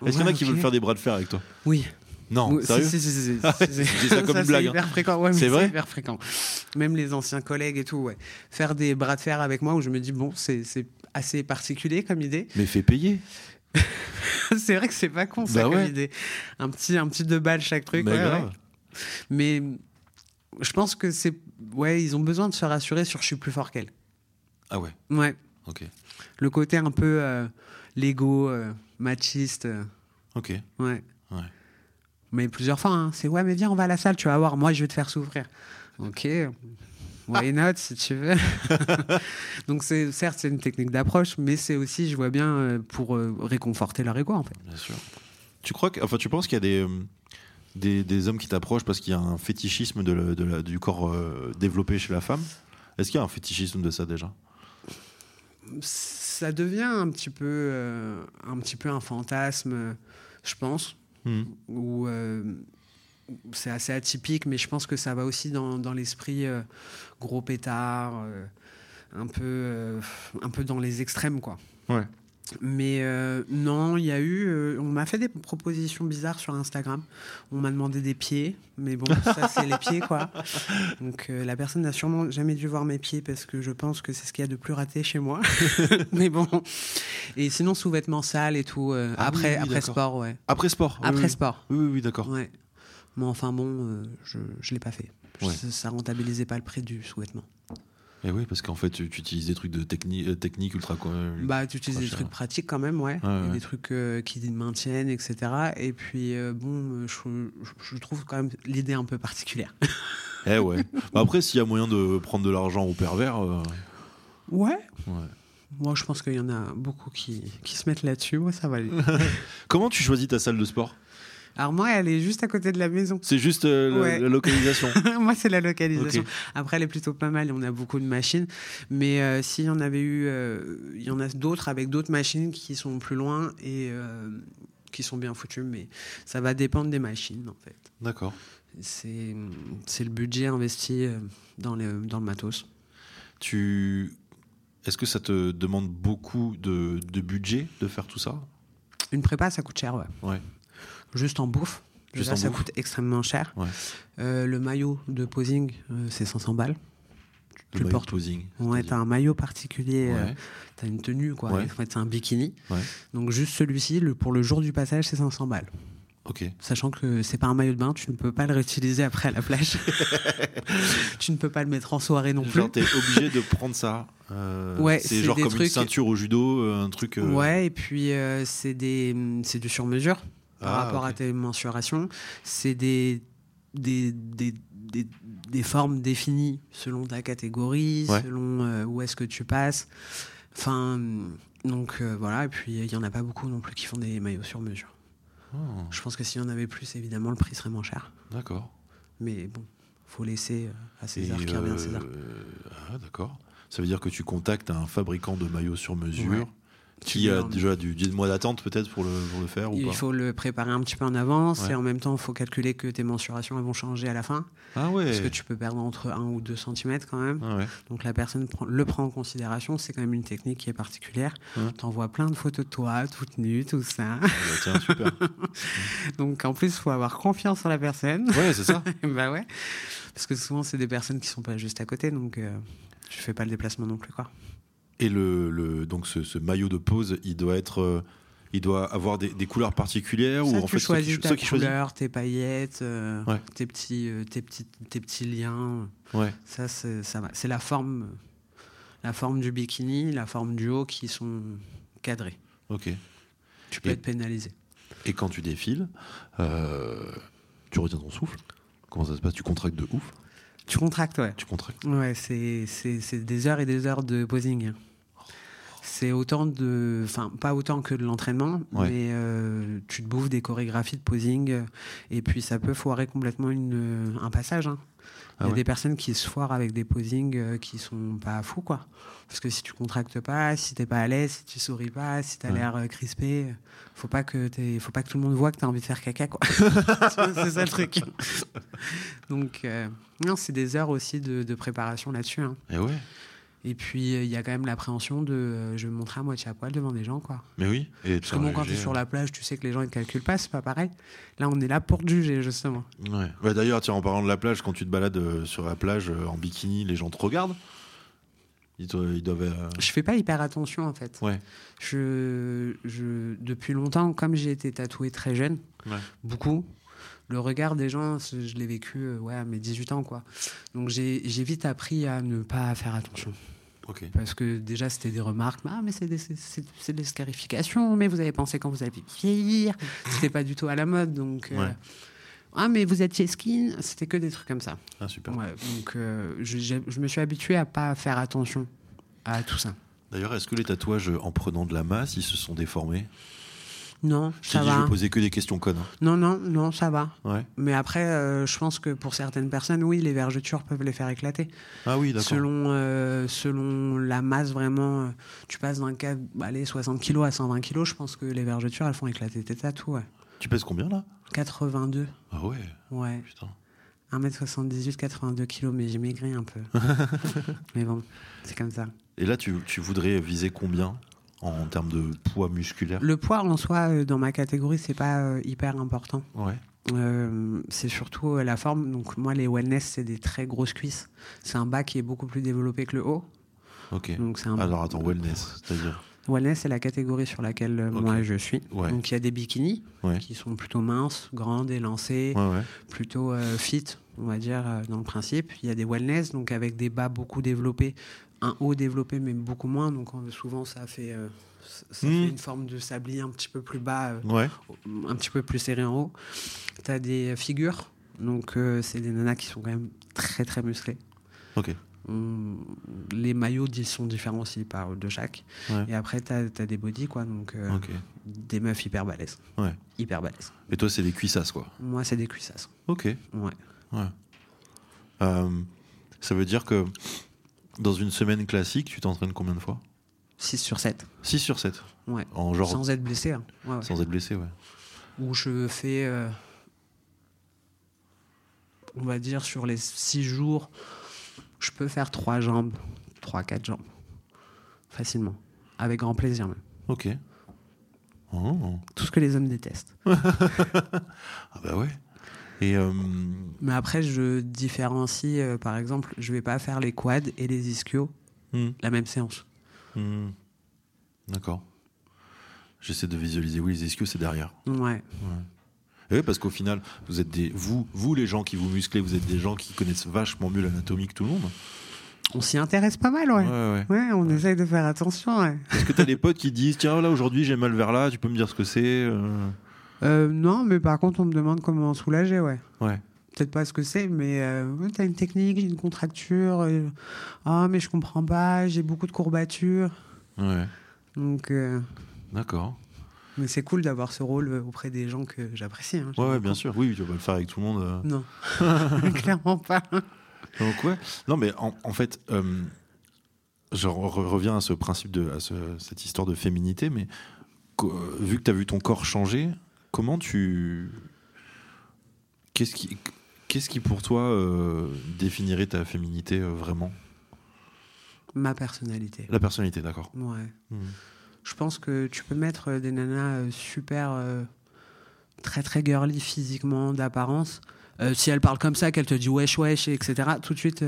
[SPEAKER 2] Est-ce qu'il y en a qui veulent faire des bras de fer avec toi?
[SPEAKER 3] Oui.
[SPEAKER 2] Non, sérieux?
[SPEAKER 3] si, si, si, si,
[SPEAKER 2] Ah je dis ça comme blague,
[SPEAKER 3] C'est
[SPEAKER 2] hein.
[SPEAKER 3] hyper fréquent. Ouais, mais
[SPEAKER 2] C'est vrai?
[SPEAKER 3] hyper fréquent. Même les anciens collègues et tout, ouais. Faire des bras de fer avec moi où je me dis, bon, c'est assez particulier comme idée.
[SPEAKER 2] Mais fais payer. <laughs>
[SPEAKER 3] c'est vrai que c'est pas con, ça,
[SPEAKER 2] Bah
[SPEAKER 3] comme idée. Un petit, un petit deux balles chaque truc.
[SPEAKER 2] Mais
[SPEAKER 3] ouais,
[SPEAKER 2] grave.
[SPEAKER 3] ouais. Mais je pense que c'est. Ouais, ils ont besoin de se rassurer sur je suis plus fort qu'elle.
[SPEAKER 2] Ah ouais,
[SPEAKER 3] Ouais.
[SPEAKER 2] ok.
[SPEAKER 3] Le côté un peu euh, Lego, euh, machiste. euh,
[SPEAKER 2] Ok.
[SPEAKER 3] ouais.
[SPEAKER 2] Ouais.
[SPEAKER 3] Mais plusieurs fois, hein. c'est ouais, mais viens, on va à la salle, tu vas voir, moi je vais te faire souffrir. Ok, why not si tu veux. <laughs> Donc, c'est, certes, c'est une technique d'approche, mais c'est aussi, je vois bien, euh, pour euh, réconforter leur ego en fait.
[SPEAKER 2] Bien sûr. Tu crois que, enfin, tu penses qu'il y a des, euh, des, des hommes qui t'approchent parce qu'il y a un fétichisme de la- de la- du corps euh, développé chez la femme? Est-ce qu'il y a un fétichisme de ça déjà?
[SPEAKER 3] Ça devient un petit peu, euh, un, petit peu un fantasme, euh, je pense,
[SPEAKER 2] Hmm.
[SPEAKER 3] où euh, c'est assez atypique, mais je pense que ça va aussi dans, dans l'esprit euh, gros pétard, euh, un, peu, euh, un peu dans les extrêmes, quoi.
[SPEAKER 2] Ouais.
[SPEAKER 3] Mais euh, non, il y a eu. euh, on m'a fait des propositions bizarres sur Instagram. On m'a demandé des pieds, mais bon, ça c'est les pieds quoi. <laughs> Donc euh, la personne n'a sûrement jamais dû voir mes pieds parce que je pense que c'est ce qu'il y a de plus raté chez moi. <laughs> mais bon. Et sinon sous-vêtements sales et tout.
[SPEAKER 2] Ah
[SPEAKER 3] après
[SPEAKER 2] oui,
[SPEAKER 3] après sport, ouais.
[SPEAKER 2] Après sport
[SPEAKER 3] Après
[SPEAKER 2] oui.
[SPEAKER 3] sport,
[SPEAKER 2] Oui, oui, d'accord.
[SPEAKER 3] ouais. Mais enfin bon, je je l'ai pas fait.
[SPEAKER 2] Ouais.
[SPEAKER 3] Ça, ça rentabilisait pas le prix du sous-vêtement.
[SPEAKER 2] Et oui, parce qu'en fait, tu, tu utilises des trucs de techni- euh, technique ultra.
[SPEAKER 3] Bah, tu utilises des
[SPEAKER 2] cher.
[SPEAKER 3] trucs pratiques quand même, ouais. Des trucs euh, qui maintiennent, etc. Et puis, euh, bon, euh, je, je trouve quand même l'idée un peu particulière. <laughs>
[SPEAKER 2] Eh ouais. Bah après, s'il y a moyen de prendre de l'argent au pervers.
[SPEAKER 3] Ouais.
[SPEAKER 2] ouais.
[SPEAKER 3] Moi, je pense qu'il y en a beaucoup qui, qui se mettent là-dessus. Moi, ça va aller. <laughs>
[SPEAKER 2] Comment tu choisis ta salle de sport?
[SPEAKER 3] Alors, moi, elle est juste à côté de la maison.
[SPEAKER 2] C'est juste euh, la-
[SPEAKER 3] Ouais.
[SPEAKER 2] la localisation. <laughs>
[SPEAKER 3] moi, c'est la localisation. Après, elle est plutôt pas mal. On a beaucoup de machines. Mais euh, s'il y en avait eu, euh, il y en a d'autres avec d'autres machines qui sont plus loin et qui sont bien foutues. Mais ça va dépendre des machines, en fait.
[SPEAKER 2] D'accord.
[SPEAKER 3] C'est le budget investi dans, les, dans le matos.
[SPEAKER 2] Tu. Est-ce que ça te demande beaucoup de, de budget de faire tout ça?
[SPEAKER 3] Une prépa, ça coûte cher, ouais.
[SPEAKER 2] Ouais.
[SPEAKER 3] Juste en bouffe.
[SPEAKER 2] Juste
[SPEAKER 3] Déjà,
[SPEAKER 2] en
[SPEAKER 3] ça
[SPEAKER 2] bouffe.
[SPEAKER 3] coûte extrêmement cher.
[SPEAKER 2] Ouais.
[SPEAKER 3] Euh, le maillot de posing, euh, c'est 500 balles. Tu
[SPEAKER 2] Le
[SPEAKER 3] portes.
[SPEAKER 2] posing.
[SPEAKER 3] Ouais, t'as un maillot particulier, euh,
[SPEAKER 2] Ouais.
[SPEAKER 3] t'as une tenue, quoi.
[SPEAKER 2] Ouais.
[SPEAKER 3] En fait, c'est un bikini. Donc, juste celui-ci, le, pour le jour du passage, c'est 500 balles.
[SPEAKER 2] Ok.
[SPEAKER 3] Sachant que c'est pas un maillot de bain, tu ne peux pas le réutiliser après à la plage. <laughs> tu ne peux pas le mettre en soirée non plus.
[SPEAKER 2] Genre, t'es obligé de prendre ça. euh,
[SPEAKER 3] Ouais,
[SPEAKER 2] c'est
[SPEAKER 3] c'est
[SPEAKER 2] genre comme une ceinture au judo, euh, un truc. euh,
[SPEAKER 3] Ouais, et puis euh, c'est des, c'est du sur-mesure par
[SPEAKER 2] Ah,
[SPEAKER 3] rapport à tes mensurations. C'est des, des, des, des, des formes définies selon ta catégorie,
[SPEAKER 2] Ouais.
[SPEAKER 3] selon euh, où est-ce que tu passes. Enfin, donc euh, voilà, et puis il n'y en a pas beaucoup non plus qui font des maillots sur mesure.
[SPEAKER 2] Oh,
[SPEAKER 3] Je pense que s'il y en avait plus, évidemment, le prix serait moins cher.
[SPEAKER 2] d'accord.
[SPEAKER 3] Mais bon, faut laisser euh, à César qui revient à César.
[SPEAKER 2] Ah, d'accord. Ça veut dire que tu contactes un fabricant de maillots sur mesure
[SPEAKER 3] Ouais.
[SPEAKER 2] Qui a
[SPEAKER 3] lui-
[SPEAKER 2] déjà du, du mois d'attente peut-être pour le, pour le faire ou
[SPEAKER 3] Il
[SPEAKER 2] pas
[SPEAKER 3] faut le préparer un petit peu en avance
[SPEAKER 2] Ouais.
[SPEAKER 3] et en même temps, il faut calculer que tes mensurations elles vont changer à la fin.
[SPEAKER 2] Ah ouais.
[SPEAKER 3] Parce que tu peux perdre entre 1 ou 2 cm quand même.
[SPEAKER 2] Ah ouais.
[SPEAKER 3] Donc la personne le prend en considération. C'est quand même une technique qui est particulière.
[SPEAKER 2] Ouais.
[SPEAKER 3] T'envoies plein de photos de toi, toute nue, tout ça.
[SPEAKER 2] Ah bah tiens, super. <laughs>
[SPEAKER 3] Donc en plus, il faut avoir confiance en la personne.
[SPEAKER 2] ouais, c'est ça. <laughs>
[SPEAKER 3] bah ouais. Parce que souvent, c'est des personnes qui sont pas juste à côté. Donc euh, tu fais pas le déplacement non plus. quoi.
[SPEAKER 2] Et le, le donc ce, ce maillot de pose, il doit être, euh, il doit avoir des, des couleurs particulières
[SPEAKER 3] Ça,
[SPEAKER 2] ou en
[SPEAKER 3] tu
[SPEAKER 2] fait ceux
[SPEAKER 3] choisis
[SPEAKER 2] qui,
[SPEAKER 3] ta
[SPEAKER 2] ceux qui choisissent
[SPEAKER 3] couleur, tes paillettes, euh,
[SPEAKER 2] Ouais.
[SPEAKER 3] tes, petits, euh, tes, petits, tes petits liens.
[SPEAKER 2] Ouais.
[SPEAKER 3] Ça, c'est ça. C'est la forme, la forme du bikini, la forme du haut qui sont cadrés.
[SPEAKER 2] Ok.
[SPEAKER 3] Tu peux
[SPEAKER 2] Et-
[SPEAKER 3] être pénalisé.
[SPEAKER 2] Et quand tu défiles, euh, tu retiens ton souffle? Comment ça se passe? Tu contractes de ouf?
[SPEAKER 3] Tu contractes, ouais.
[SPEAKER 2] Tu contractes.
[SPEAKER 3] Ouais, c'est des heures et des heures de posing. C'est autant de. Enfin, pas autant que de l'entraînement,
[SPEAKER 2] Ouais.
[SPEAKER 3] mais euh, tu te bouffes des chorégraphies de posing euh, et puis ça peut foirer complètement une, un passage. hein. Il y
[SPEAKER 2] Ah
[SPEAKER 3] a
[SPEAKER 2] ouais.
[SPEAKER 3] des personnes qui se foirent avec des posings euh, qui sont pas fous, quoi. Parce que si tu contractes pas, si t'es pas à l'aise, si tu souris pas, si t'as
[SPEAKER 2] Ouais.
[SPEAKER 3] l'air euh, crispé, euh, faut pas que faut pas que tout le monde voit que t'as envie de faire caca, quoi. <laughs> c'est ça le truc. Donc, euh, non, c'est des heures aussi de, de préparation là-dessus. hein.
[SPEAKER 2] Et ouais.
[SPEAKER 3] Et puis, euh, il y a quand même l'appréhension de euh, je vais me montrer à moitié à poil devant des gens, quoi.
[SPEAKER 2] Mais oui. Et
[SPEAKER 3] Parce que bon, quand tu es sur la plage, tu sais que les gens te calculent pas, c'est pas pareil. Là, on est là pour te juger, justement.
[SPEAKER 2] Ouais. Bah, D'ailleurs, en parlant de la plage, quand tu te balades euh, sur la plage euh, en bikini, les gens te regardent. Ils, te- ils doivent. euh,
[SPEAKER 3] Je fais pas hyper attention, en fait.
[SPEAKER 2] Ouais.
[SPEAKER 3] Je, je, depuis longtemps, comme j'ai été tatoué très jeune,
[SPEAKER 2] Ouais.
[SPEAKER 3] beaucoup, le regard des gens, je l'ai vécu euh, ouais, à mes 18 ans. quoi. Donc j'ai vite appris à ne pas faire attention. Parce que déjà, c'était des remarques. Ah, mais c'est des, c'est- des scarifications, mais vous avez pensé quand vous allez vieillir. <laughs> C'était pas du tout à la mode. Donc, euh, ah, mais vous êtes skin. C'était que des trucs comme ça.
[SPEAKER 2] Ah, super.
[SPEAKER 3] Ouais, donc euh, je, je me suis habitué à pas faire attention à tout ça.
[SPEAKER 2] D'ailleurs, est-ce que les tatouages, en prenant de la masse, ils se sont déformés?
[SPEAKER 3] Non,
[SPEAKER 2] Je
[SPEAKER 3] ça
[SPEAKER 2] dit, je
[SPEAKER 3] va.
[SPEAKER 2] vais poser que des questions connes. hein.
[SPEAKER 3] Non, non, non, ça va.
[SPEAKER 2] Ouais.
[SPEAKER 3] Mais après, euh, je pense que pour certaines personnes, oui, les vergetures peuvent les faire éclater.
[SPEAKER 2] Ah oui, d'accord.
[SPEAKER 3] Selon, euh, selon la masse, vraiment, euh, tu passes d'un cas, allez, 60 kg à 120 kg, je pense que les vergetures, elles font éclater tes tatous, ouais.
[SPEAKER 2] Tu pèses combien là?
[SPEAKER 3] 82,
[SPEAKER 2] Ah ouais,
[SPEAKER 3] ouais.
[SPEAKER 2] putain.
[SPEAKER 3] 1m78, 82 kg, mais j'ai maigri un peu. <laughs> mais bon, c'est comme ça.
[SPEAKER 2] Et là, tu, tu voudrais viser combien? En termes de poids musculaire
[SPEAKER 3] Le poids en soi, euh, dans ma catégorie, c'est pas euh, hyper important.
[SPEAKER 2] Ouais.
[SPEAKER 3] Euh, c'est surtout la forme. Donc moi, les wellness, c'est des très grosses cuisses. C'est un bas qui est beaucoup plus développé que le haut.
[SPEAKER 2] Ok.
[SPEAKER 3] Donc c'est un
[SPEAKER 2] Alors attends, wellness, c'est-à-dire
[SPEAKER 3] wellness, c'est la catégorie sur laquelle moi je suis.
[SPEAKER 2] Ouais.
[SPEAKER 3] Donc il y a des bikinis
[SPEAKER 2] Ouais.
[SPEAKER 3] qui sont plutôt minces, grandes, élancées,
[SPEAKER 2] Ouais,
[SPEAKER 3] plutôt euh, fit, on va dire dans le principe. Il y a des wellness, donc avec des bas beaucoup développés, un haut développé mais beaucoup moins. Donc euh, souvent ça fait euh, ça
[SPEAKER 2] Hmm.
[SPEAKER 3] fait une forme de sablier un petit peu plus bas. euh,
[SPEAKER 2] Ouais.
[SPEAKER 3] un petit peu plus serré en haut. Tu as des figures, donc euh, c'est des nanas qui sont quand même très très musclées.
[SPEAKER 2] Ok.
[SPEAKER 3] On- les maillots ils sont différenciés par de chaque.
[SPEAKER 2] Ouais.
[SPEAKER 3] Et après, tu as, des body, quoi, donc euh, des meufs hyper balèzes.
[SPEAKER 2] Ouais.
[SPEAKER 3] Hyper balèzes.
[SPEAKER 2] Et toi, c'est des cuissasses, quoi.
[SPEAKER 3] Moi, c'est des cuissasses.
[SPEAKER 2] Ok.
[SPEAKER 3] Ouais.
[SPEAKER 2] Ouais. Euh, ça veut dire que dans une semaine classique, tu t'entraînes combien de fois?
[SPEAKER 3] 6 sur 7.
[SPEAKER 2] 6 sur 7.
[SPEAKER 3] Ouais.
[SPEAKER 2] En genre sans,
[SPEAKER 3] Sans être blessé. hein. Ouais, ouais.
[SPEAKER 2] être blessé, ouais.
[SPEAKER 3] Où je fais, euh, on va dire, sur les 6 jours, je peux faire 3 jambes, 3-4 jambes. Facilement. Avec grand plaisir même.
[SPEAKER 2] Ok. Oh.
[SPEAKER 3] Tout ce que les hommes détestent. <laughs>
[SPEAKER 2] Ah bah ouais. Et euh,
[SPEAKER 3] Mais après, je différencie, euh, par exemple, je vais pas faire les quads et les ischios
[SPEAKER 2] hmm,
[SPEAKER 3] la même séance.
[SPEAKER 2] hmm. D'accord. J'essaie de visualiser. Oui, les ischios, c'est derrière.
[SPEAKER 3] Ouais.
[SPEAKER 2] Et oui, parce qu'au final, vous êtes des vous, vous les gens qui vous musclez, vous êtes des gens qui connaissent vachement mieux l'anatomie que tout le monde.
[SPEAKER 3] On s'y intéresse pas mal, ouais.
[SPEAKER 2] ouais.
[SPEAKER 3] Ouais, on essaye de faire attention, ouais.
[SPEAKER 2] Est-ce que t'as des potes qui disent tiens là aujourd'hui j'ai mal vers là, tu peux me dire ce que c'est euh,
[SPEAKER 3] Euh, non, mais par contre, on me demande comment soulager, ouais.
[SPEAKER 2] Ouais.
[SPEAKER 3] Peut-être pas ce que c'est, mais euh, t'as une technique, j'ai une contracture. euh, Ah, mais je comprends pas, j'ai beaucoup de courbatures.
[SPEAKER 2] Ouais.
[SPEAKER 3] Donc,
[SPEAKER 2] D'accord.
[SPEAKER 3] mais c'est cool d'avoir ce rôle auprès des gens que j'apprécie. hein.
[SPEAKER 2] Ouais, ouais, bien sûr. Oui, tu vas pas le faire avec tout le monde.
[SPEAKER 3] Non, <laughs> <laughs> clairement pas.
[SPEAKER 2] Donc ouais. Non mais en, en fait, je re- reviens à ce principe de à ce- cette histoire de féminité, mais vu que tu as vu ton corps changer, comment tu qu'est-ce qui qu'est-ce qui pour toi euh, définirait ta féminité euh, vraiment?
[SPEAKER 3] Ma personnalité.
[SPEAKER 2] La personnalité, d'accord.
[SPEAKER 3] Ouais.
[SPEAKER 2] Hmm.
[SPEAKER 3] Je pense que tu peux mettre euh, des nanas super, euh, très très girly physiquement, d'apparence. Si elle parle comme ça, qu'elle te dit wesh wesh, etc., tout de suite,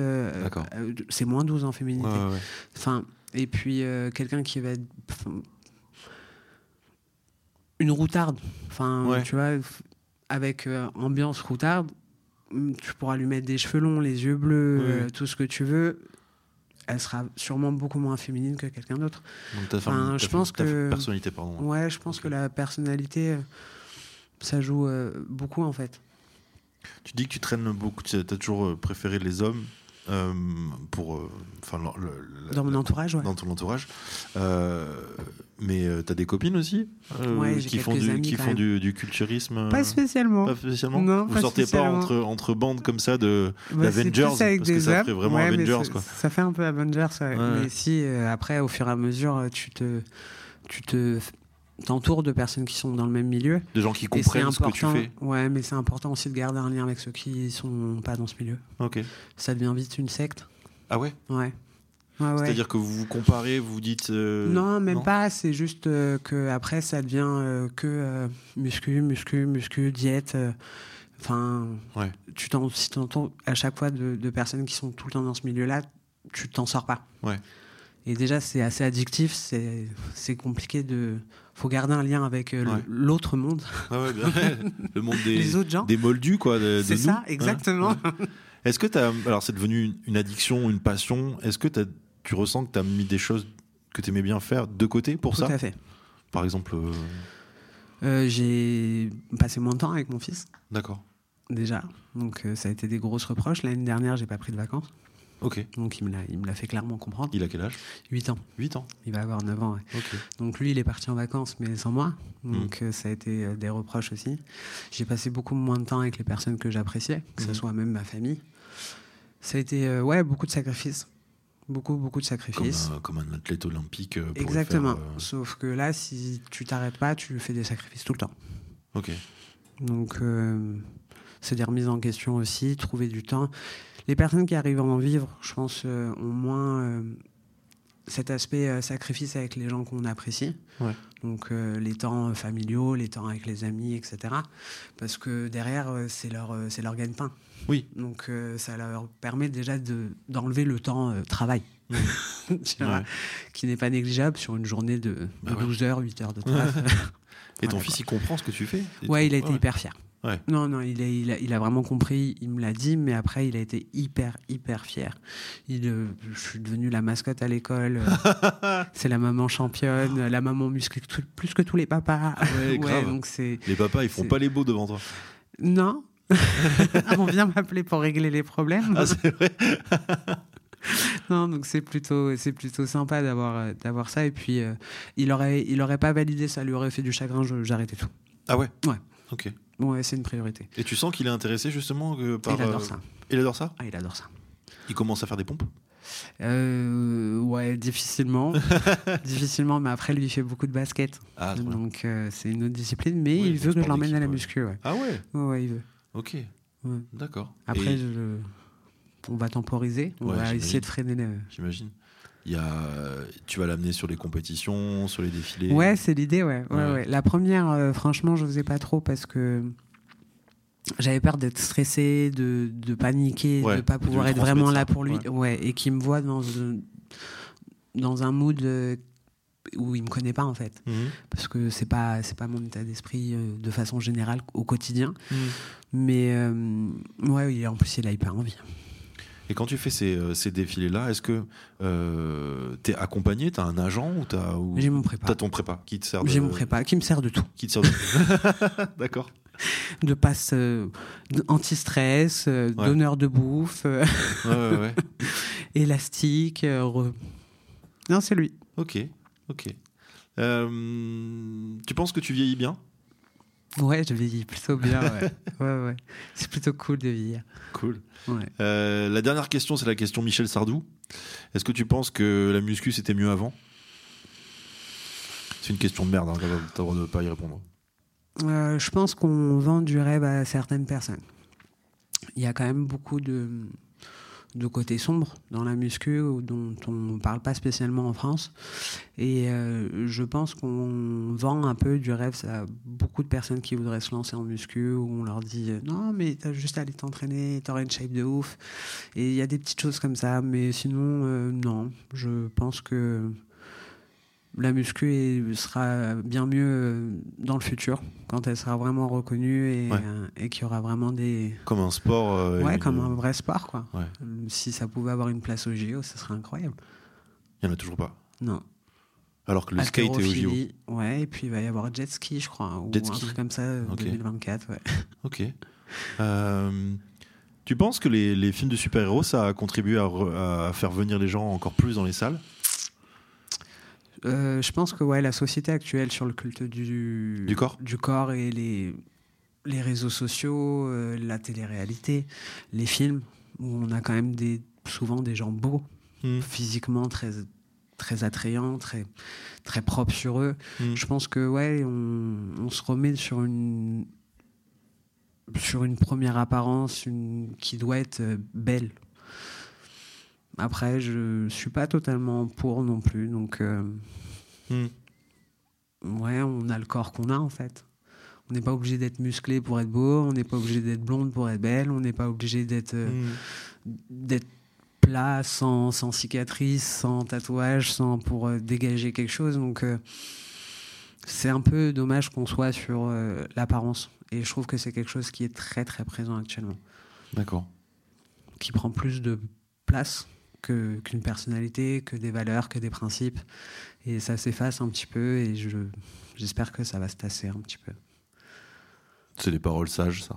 [SPEAKER 3] c'est moins 12 en féminité.
[SPEAKER 2] ouais, ouais.
[SPEAKER 3] Enfin, et puis quelqu'un qui va être. Une routarde. Enfin,
[SPEAKER 2] Ouais.
[SPEAKER 3] tu vois, avec euh, ambiance routarde, hum, tu pourras lui mettre des cheveux longs, les yeux bleus, euh, tout ce que tu veux. Elle sera sûrement beaucoup moins féminine que quelqu'un d'autre. Enfin, je pense que-
[SPEAKER 2] personnalité, pardon.
[SPEAKER 3] Ouais, je pense que la personnalité, euh, ça joue euh, beaucoup en fait.
[SPEAKER 2] Tu dis que tu traînes beaucoup, tu as toujours préféré les hommes euh, pour, euh, enfin, le-
[SPEAKER 3] Dans mon entourage, ouais.
[SPEAKER 2] dans ton entourage. Euh, mais euh, t'as des copines aussi euh,
[SPEAKER 3] Ouais,
[SPEAKER 2] qui font du qui font du, du culturisme. euh,
[SPEAKER 3] Pas spécialement.
[SPEAKER 2] pas spécialement.
[SPEAKER 3] Non,
[SPEAKER 2] Vous
[SPEAKER 3] pas
[SPEAKER 2] sortez
[SPEAKER 3] spécialement.
[SPEAKER 2] pas entre entre bandes comme ça de
[SPEAKER 3] Bah, avec
[SPEAKER 2] parce que ça ferait vraiment
[SPEAKER 3] Ouais,
[SPEAKER 2] Avengers
[SPEAKER 3] ça,
[SPEAKER 2] quoi.
[SPEAKER 3] Ça fait un peu Avengers. Mais si euh, après, au fur et à mesure, euh, tu te, tu te t'entoures de personnes qui sont dans le même milieu.
[SPEAKER 2] Des gens qui comprennent ce que tu fais.
[SPEAKER 3] Ouais, mais c'est important aussi de garder un lien avec ceux qui sont pas dans ce milieu.
[SPEAKER 2] Ok.
[SPEAKER 3] Ça devient vite une secte.
[SPEAKER 2] Ah ouais?
[SPEAKER 3] Ouais. Ouais, ouais.
[SPEAKER 2] C'est-à-dire que vous vous comparez, vous vous dites. euh,
[SPEAKER 3] Non, même pas. C'est juste euh, que après, ça devient euh, que euh, muscu, muscu, muscu, diète. Enfin,
[SPEAKER 2] Ouais.
[SPEAKER 3] tu t'en, si t'entends à chaque fois de, de personnes qui sont tout le temps dans ce milieu-là, tu t'en sors pas.
[SPEAKER 2] Ouais.
[SPEAKER 3] Et déjà, c'est assez addictif. C'est, c'est compliqué de. Faut garder un lien avec euh,
[SPEAKER 2] Ouais.
[SPEAKER 3] l'autre monde,
[SPEAKER 2] Ah ouais, bien. <laughs> le monde des
[SPEAKER 3] les autres gens.
[SPEAKER 2] des moldus quoi. de-
[SPEAKER 3] C'est ça, exactement.
[SPEAKER 2] Ouais. Est-ce que t'as alors c'est devenu une- une addiction, une passion. Est-ce que tu ressens que tu as mis des choses que tu aimais bien faire de côté pour
[SPEAKER 3] Tout
[SPEAKER 2] ça
[SPEAKER 3] à fait.
[SPEAKER 2] Par exemple, euh,
[SPEAKER 3] Euh, j'ai passé moins de temps avec mon fils.
[SPEAKER 2] d'accord.
[SPEAKER 3] déjà. Donc ça a été des grosses reproches. L'année dernière, j'ai pas pris de vacances.
[SPEAKER 2] Ok.
[SPEAKER 3] Donc il me l'a, il me l'a fait clairement comprendre.
[SPEAKER 2] Il a quel âge?
[SPEAKER 3] 8 ans.
[SPEAKER 2] 8 ans.
[SPEAKER 3] Il va avoir 9 ans. ouais. Donc lui, il est parti en vacances, mais sans moi.
[SPEAKER 2] Mm.
[SPEAKER 3] Donc euh, ça a été euh, des reproches aussi. J'ai passé beaucoup moins de temps avec les personnes que j'appréciais, que ce
[SPEAKER 2] Mhm.
[SPEAKER 3] soit même ma famille. Ça a été euh, ouais, beaucoup de sacrifices. Beaucoup, beaucoup de
[SPEAKER 2] Comme
[SPEAKER 3] sacrifices.
[SPEAKER 2] un, comme un athlète olympique.
[SPEAKER 3] Exactement.
[SPEAKER 2] faire, euh,
[SPEAKER 3] Sauf que là, si tu t'arrêtes pas, tu fais des sacrifices tout le temps.
[SPEAKER 2] Ok.
[SPEAKER 3] Donc, euh, c'est des remises en question aussi, trouver du temps. Les personnes qui arrivent à en vivre, je pense, euh, ont moins euh, cet aspect euh, sacrifice avec les gens qu'on apprécie.
[SPEAKER 2] Ouais.
[SPEAKER 3] Donc, les temps familiaux, les temps avec les amis, etc. Parce que derrière, c'est leur, c'est leur gagne-pain.
[SPEAKER 2] Oui.
[SPEAKER 3] Donc, ça leur permet déjà de, d'enlever le temps travail. <laughs> Tu vois,
[SPEAKER 2] Ouais.
[SPEAKER 3] Qui n'est pas négligeable sur une journée de, de
[SPEAKER 2] Bah ouais.
[SPEAKER 3] 12 heures, 8 heures de <laughs> travail.
[SPEAKER 2] Et ton
[SPEAKER 3] Voilà,
[SPEAKER 2] fils, il comprend ce que tu fais
[SPEAKER 3] Ouais, il a été hyper fier.
[SPEAKER 2] Ouais.
[SPEAKER 3] Non, non, il a, il, a, il a vraiment compris, il me l'a dit, mais après, il a été hyper, hyper fier. Il, euh, je suis devenu la mascotte à l'école. euh, <laughs> c'est la maman championne, la maman musclée plus que tous les papas.
[SPEAKER 2] Ouais, <laughs>
[SPEAKER 3] donc.
[SPEAKER 2] Les papas, ils font pas les beaux devant toi.
[SPEAKER 3] Non. <laughs> On vient m'appeler pour régler les problèmes.
[SPEAKER 2] Ah, c'est vrai
[SPEAKER 3] Non, donc c'est plutôt, c'est plutôt sympa d'avoir, euh, d'avoir ça. Et puis, euh, il aurait, il aurait pas validé, ça lui aurait fait du chagrin, j'arrêtais tout.
[SPEAKER 2] Ah ouais?
[SPEAKER 3] Ouais.
[SPEAKER 2] Ok.
[SPEAKER 3] Ouais, c'est une priorité.
[SPEAKER 2] Et tu sens qu'il est intéressé justement que par.
[SPEAKER 3] il adore
[SPEAKER 2] euh,
[SPEAKER 3] ça.
[SPEAKER 2] Il adore ça?
[SPEAKER 3] Ah, il adore ça.
[SPEAKER 2] Il commence à faire des pompes?
[SPEAKER 3] Euh, ouais, difficilement. <laughs> difficilement, mais après, lui, il fait beaucoup de basket.
[SPEAKER 2] Ah,
[SPEAKER 3] donc, euh, c'est une autre discipline. Mais
[SPEAKER 2] Oui,
[SPEAKER 3] il veut que je l'emmène à la muscu. Ouais.
[SPEAKER 2] Ah ouais?
[SPEAKER 3] Ouais, ouais, il veut.
[SPEAKER 2] Ok.
[SPEAKER 3] Ouais.
[SPEAKER 2] D'accord.
[SPEAKER 3] Après,
[SPEAKER 2] Et-
[SPEAKER 3] je- on va temporiser. On va essayer de freiner le.
[SPEAKER 2] J'imagine. Il y a... Tu vas l'amener sur les compétitions, sur les défilés.
[SPEAKER 3] Ouais, c'est l'idée, ouais. Ouais,
[SPEAKER 2] Ouais.
[SPEAKER 3] ouais. La première, euh, franchement, je faisais pas trop parce que j'avais peur d'être stressé, de, de paniquer, de pas
[SPEAKER 2] de lui
[SPEAKER 3] pouvoir être vraiment là pour lui.
[SPEAKER 2] Ouais.
[SPEAKER 3] Et qu'il me voit dans un, dans un mood euh, où il me connaît pas en fait.
[SPEAKER 2] Mhm.
[SPEAKER 3] parce que c'est pas c'est pas mon état d'esprit euh, de façon générale au quotidien
[SPEAKER 2] Mhm.
[SPEAKER 3] mais euh, ouais en plus il a hyper envie
[SPEAKER 2] Et quand tu fais ces, euh, ces défilés-là, est-ce que euh, t'es accompagné T'as un agent ou t'as ou...
[SPEAKER 3] j'ai mon prépa
[SPEAKER 2] T'as ton prépa qui te sert de...
[SPEAKER 3] j'ai mon prépa qui me sert de tout
[SPEAKER 2] Qui te sert de... <laughs> D'accord.
[SPEAKER 3] de passe euh, anti-stress euh,
[SPEAKER 2] Ouais.
[SPEAKER 3] donneur de bouffe euh,
[SPEAKER 2] Ouais, ouais, ouais. <laughs>
[SPEAKER 3] élastique euh, re- non c'est lui
[SPEAKER 2] Ok, ok. Euh, tu penses que tu vieillis bien?
[SPEAKER 3] Ouais je vieillis plutôt bien ouais <laughs> ouais, ouais. c'est plutôt cool de vieillir
[SPEAKER 2] Cool.
[SPEAKER 3] ouais.
[SPEAKER 2] Euh, la dernière question, c'est la question Michel Sardou. Est-ce que tu penses que la muscu c'était mieux avant? C'est une question de merde, hein, t'as t'as le droit de pas y répondre.
[SPEAKER 3] Euh, je pense qu'on vend du rêve à certaines personnes. Il y a quand même beaucoup de, de côtés sombres dans la muscu ou dont on ne parle pas spécialement en France. Et euh, je pense qu'on vend un peu du rêve à beaucoup de personnes qui voudraient se lancer en muscu où on leur dit euh, non mais t'as juste à aller t'entraîner, t'auras une shape de ouf. Et il y a des petites choses comme ça, mais sinon euh, non. Je pense que la muscu sera bien mieux euh, dans le futur, quand elle sera vraiment reconnue et,
[SPEAKER 2] Ouais.
[SPEAKER 3] euh, et qu'il y aura vraiment des...
[SPEAKER 2] Comme un sport. euh,
[SPEAKER 3] Ouais,
[SPEAKER 2] une-
[SPEAKER 3] comme un vrai sport, quoi.
[SPEAKER 2] Ouais.
[SPEAKER 3] Si ça pouvait avoir une place au JO, ce serait incroyable.
[SPEAKER 2] Il y en a toujours pas.
[SPEAKER 3] Non.
[SPEAKER 2] Alors que le skate est au JO.
[SPEAKER 3] Ouais, et puis il va y avoir jet ski, je crois, ou
[SPEAKER 2] Jet
[SPEAKER 3] un
[SPEAKER 2] ski.
[SPEAKER 3] truc comme ça, euh,
[SPEAKER 2] Ok.
[SPEAKER 3] 2024, ouais. <laughs>
[SPEAKER 2] Ok. Euh, tu penses que les, les films de super-héros, ça a contribué à, re- à faire venir les gens encore plus dans les salles?
[SPEAKER 3] Euh, je pense que ouais, la société actuelle sur le culte du,
[SPEAKER 2] Du corps
[SPEAKER 3] du corps et les, les réseaux sociaux, euh, la télé-réalité, les films, où on a quand même des, souvent des gens beaux,
[SPEAKER 2] Hmm.
[SPEAKER 3] physiquement très, très attrayants, très, très propres sur eux.
[SPEAKER 2] Hmm.
[SPEAKER 3] Je pense que ouais, on, on se remet sur une, sur une première apparence une, qui doit être euh, belle. Après, je suis pas totalement pour non plus, donc euh,
[SPEAKER 2] Hmm.
[SPEAKER 3] ouais, on a le corps qu'on a en fait. On n'est pas obligé d'être musclé pour être beau, on n'est pas obligé d'être blonde pour être belle, on n'est pas obligé d'être euh,
[SPEAKER 2] Hmm.
[SPEAKER 3] d'être plat, sans, sans cicatrice, sans tatouage, sans pour euh, dégager quelque chose. Donc c'est un peu dommage qu'on soit sur l'apparence. Et je trouve que c'est quelque chose qui est très très présent actuellement,
[SPEAKER 2] D'accord.
[SPEAKER 3] qui prend plus de place que- qu'une personnalité, que des valeurs, que des principes. Et ça s'efface un petit peu et je, j'espère que ça va se tasser un petit peu.
[SPEAKER 2] C'est des paroles sages, ça.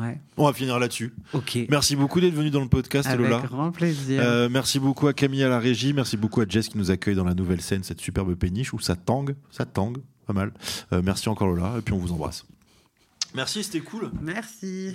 [SPEAKER 4] Ouais.
[SPEAKER 2] On va finir là-dessus.
[SPEAKER 4] Ok.
[SPEAKER 2] Merci beaucoup d'être venu dans le podcast,
[SPEAKER 4] Avec
[SPEAKER 2] Lola.
[SPEAKER 4] grand plaisir.
[SPEAKER 2] Euh, merci beaucoup à Camille à la régie. Merci beaucoup à Jess qui nous accueille dans la nouvelle scène, cette superbe péniche où ça tangue. Ça tangue, pas mal. Euh, merci encore Lola. Et puis on vous embrasse. Merci, c'était cool.
[SPEAKER 4] Merci.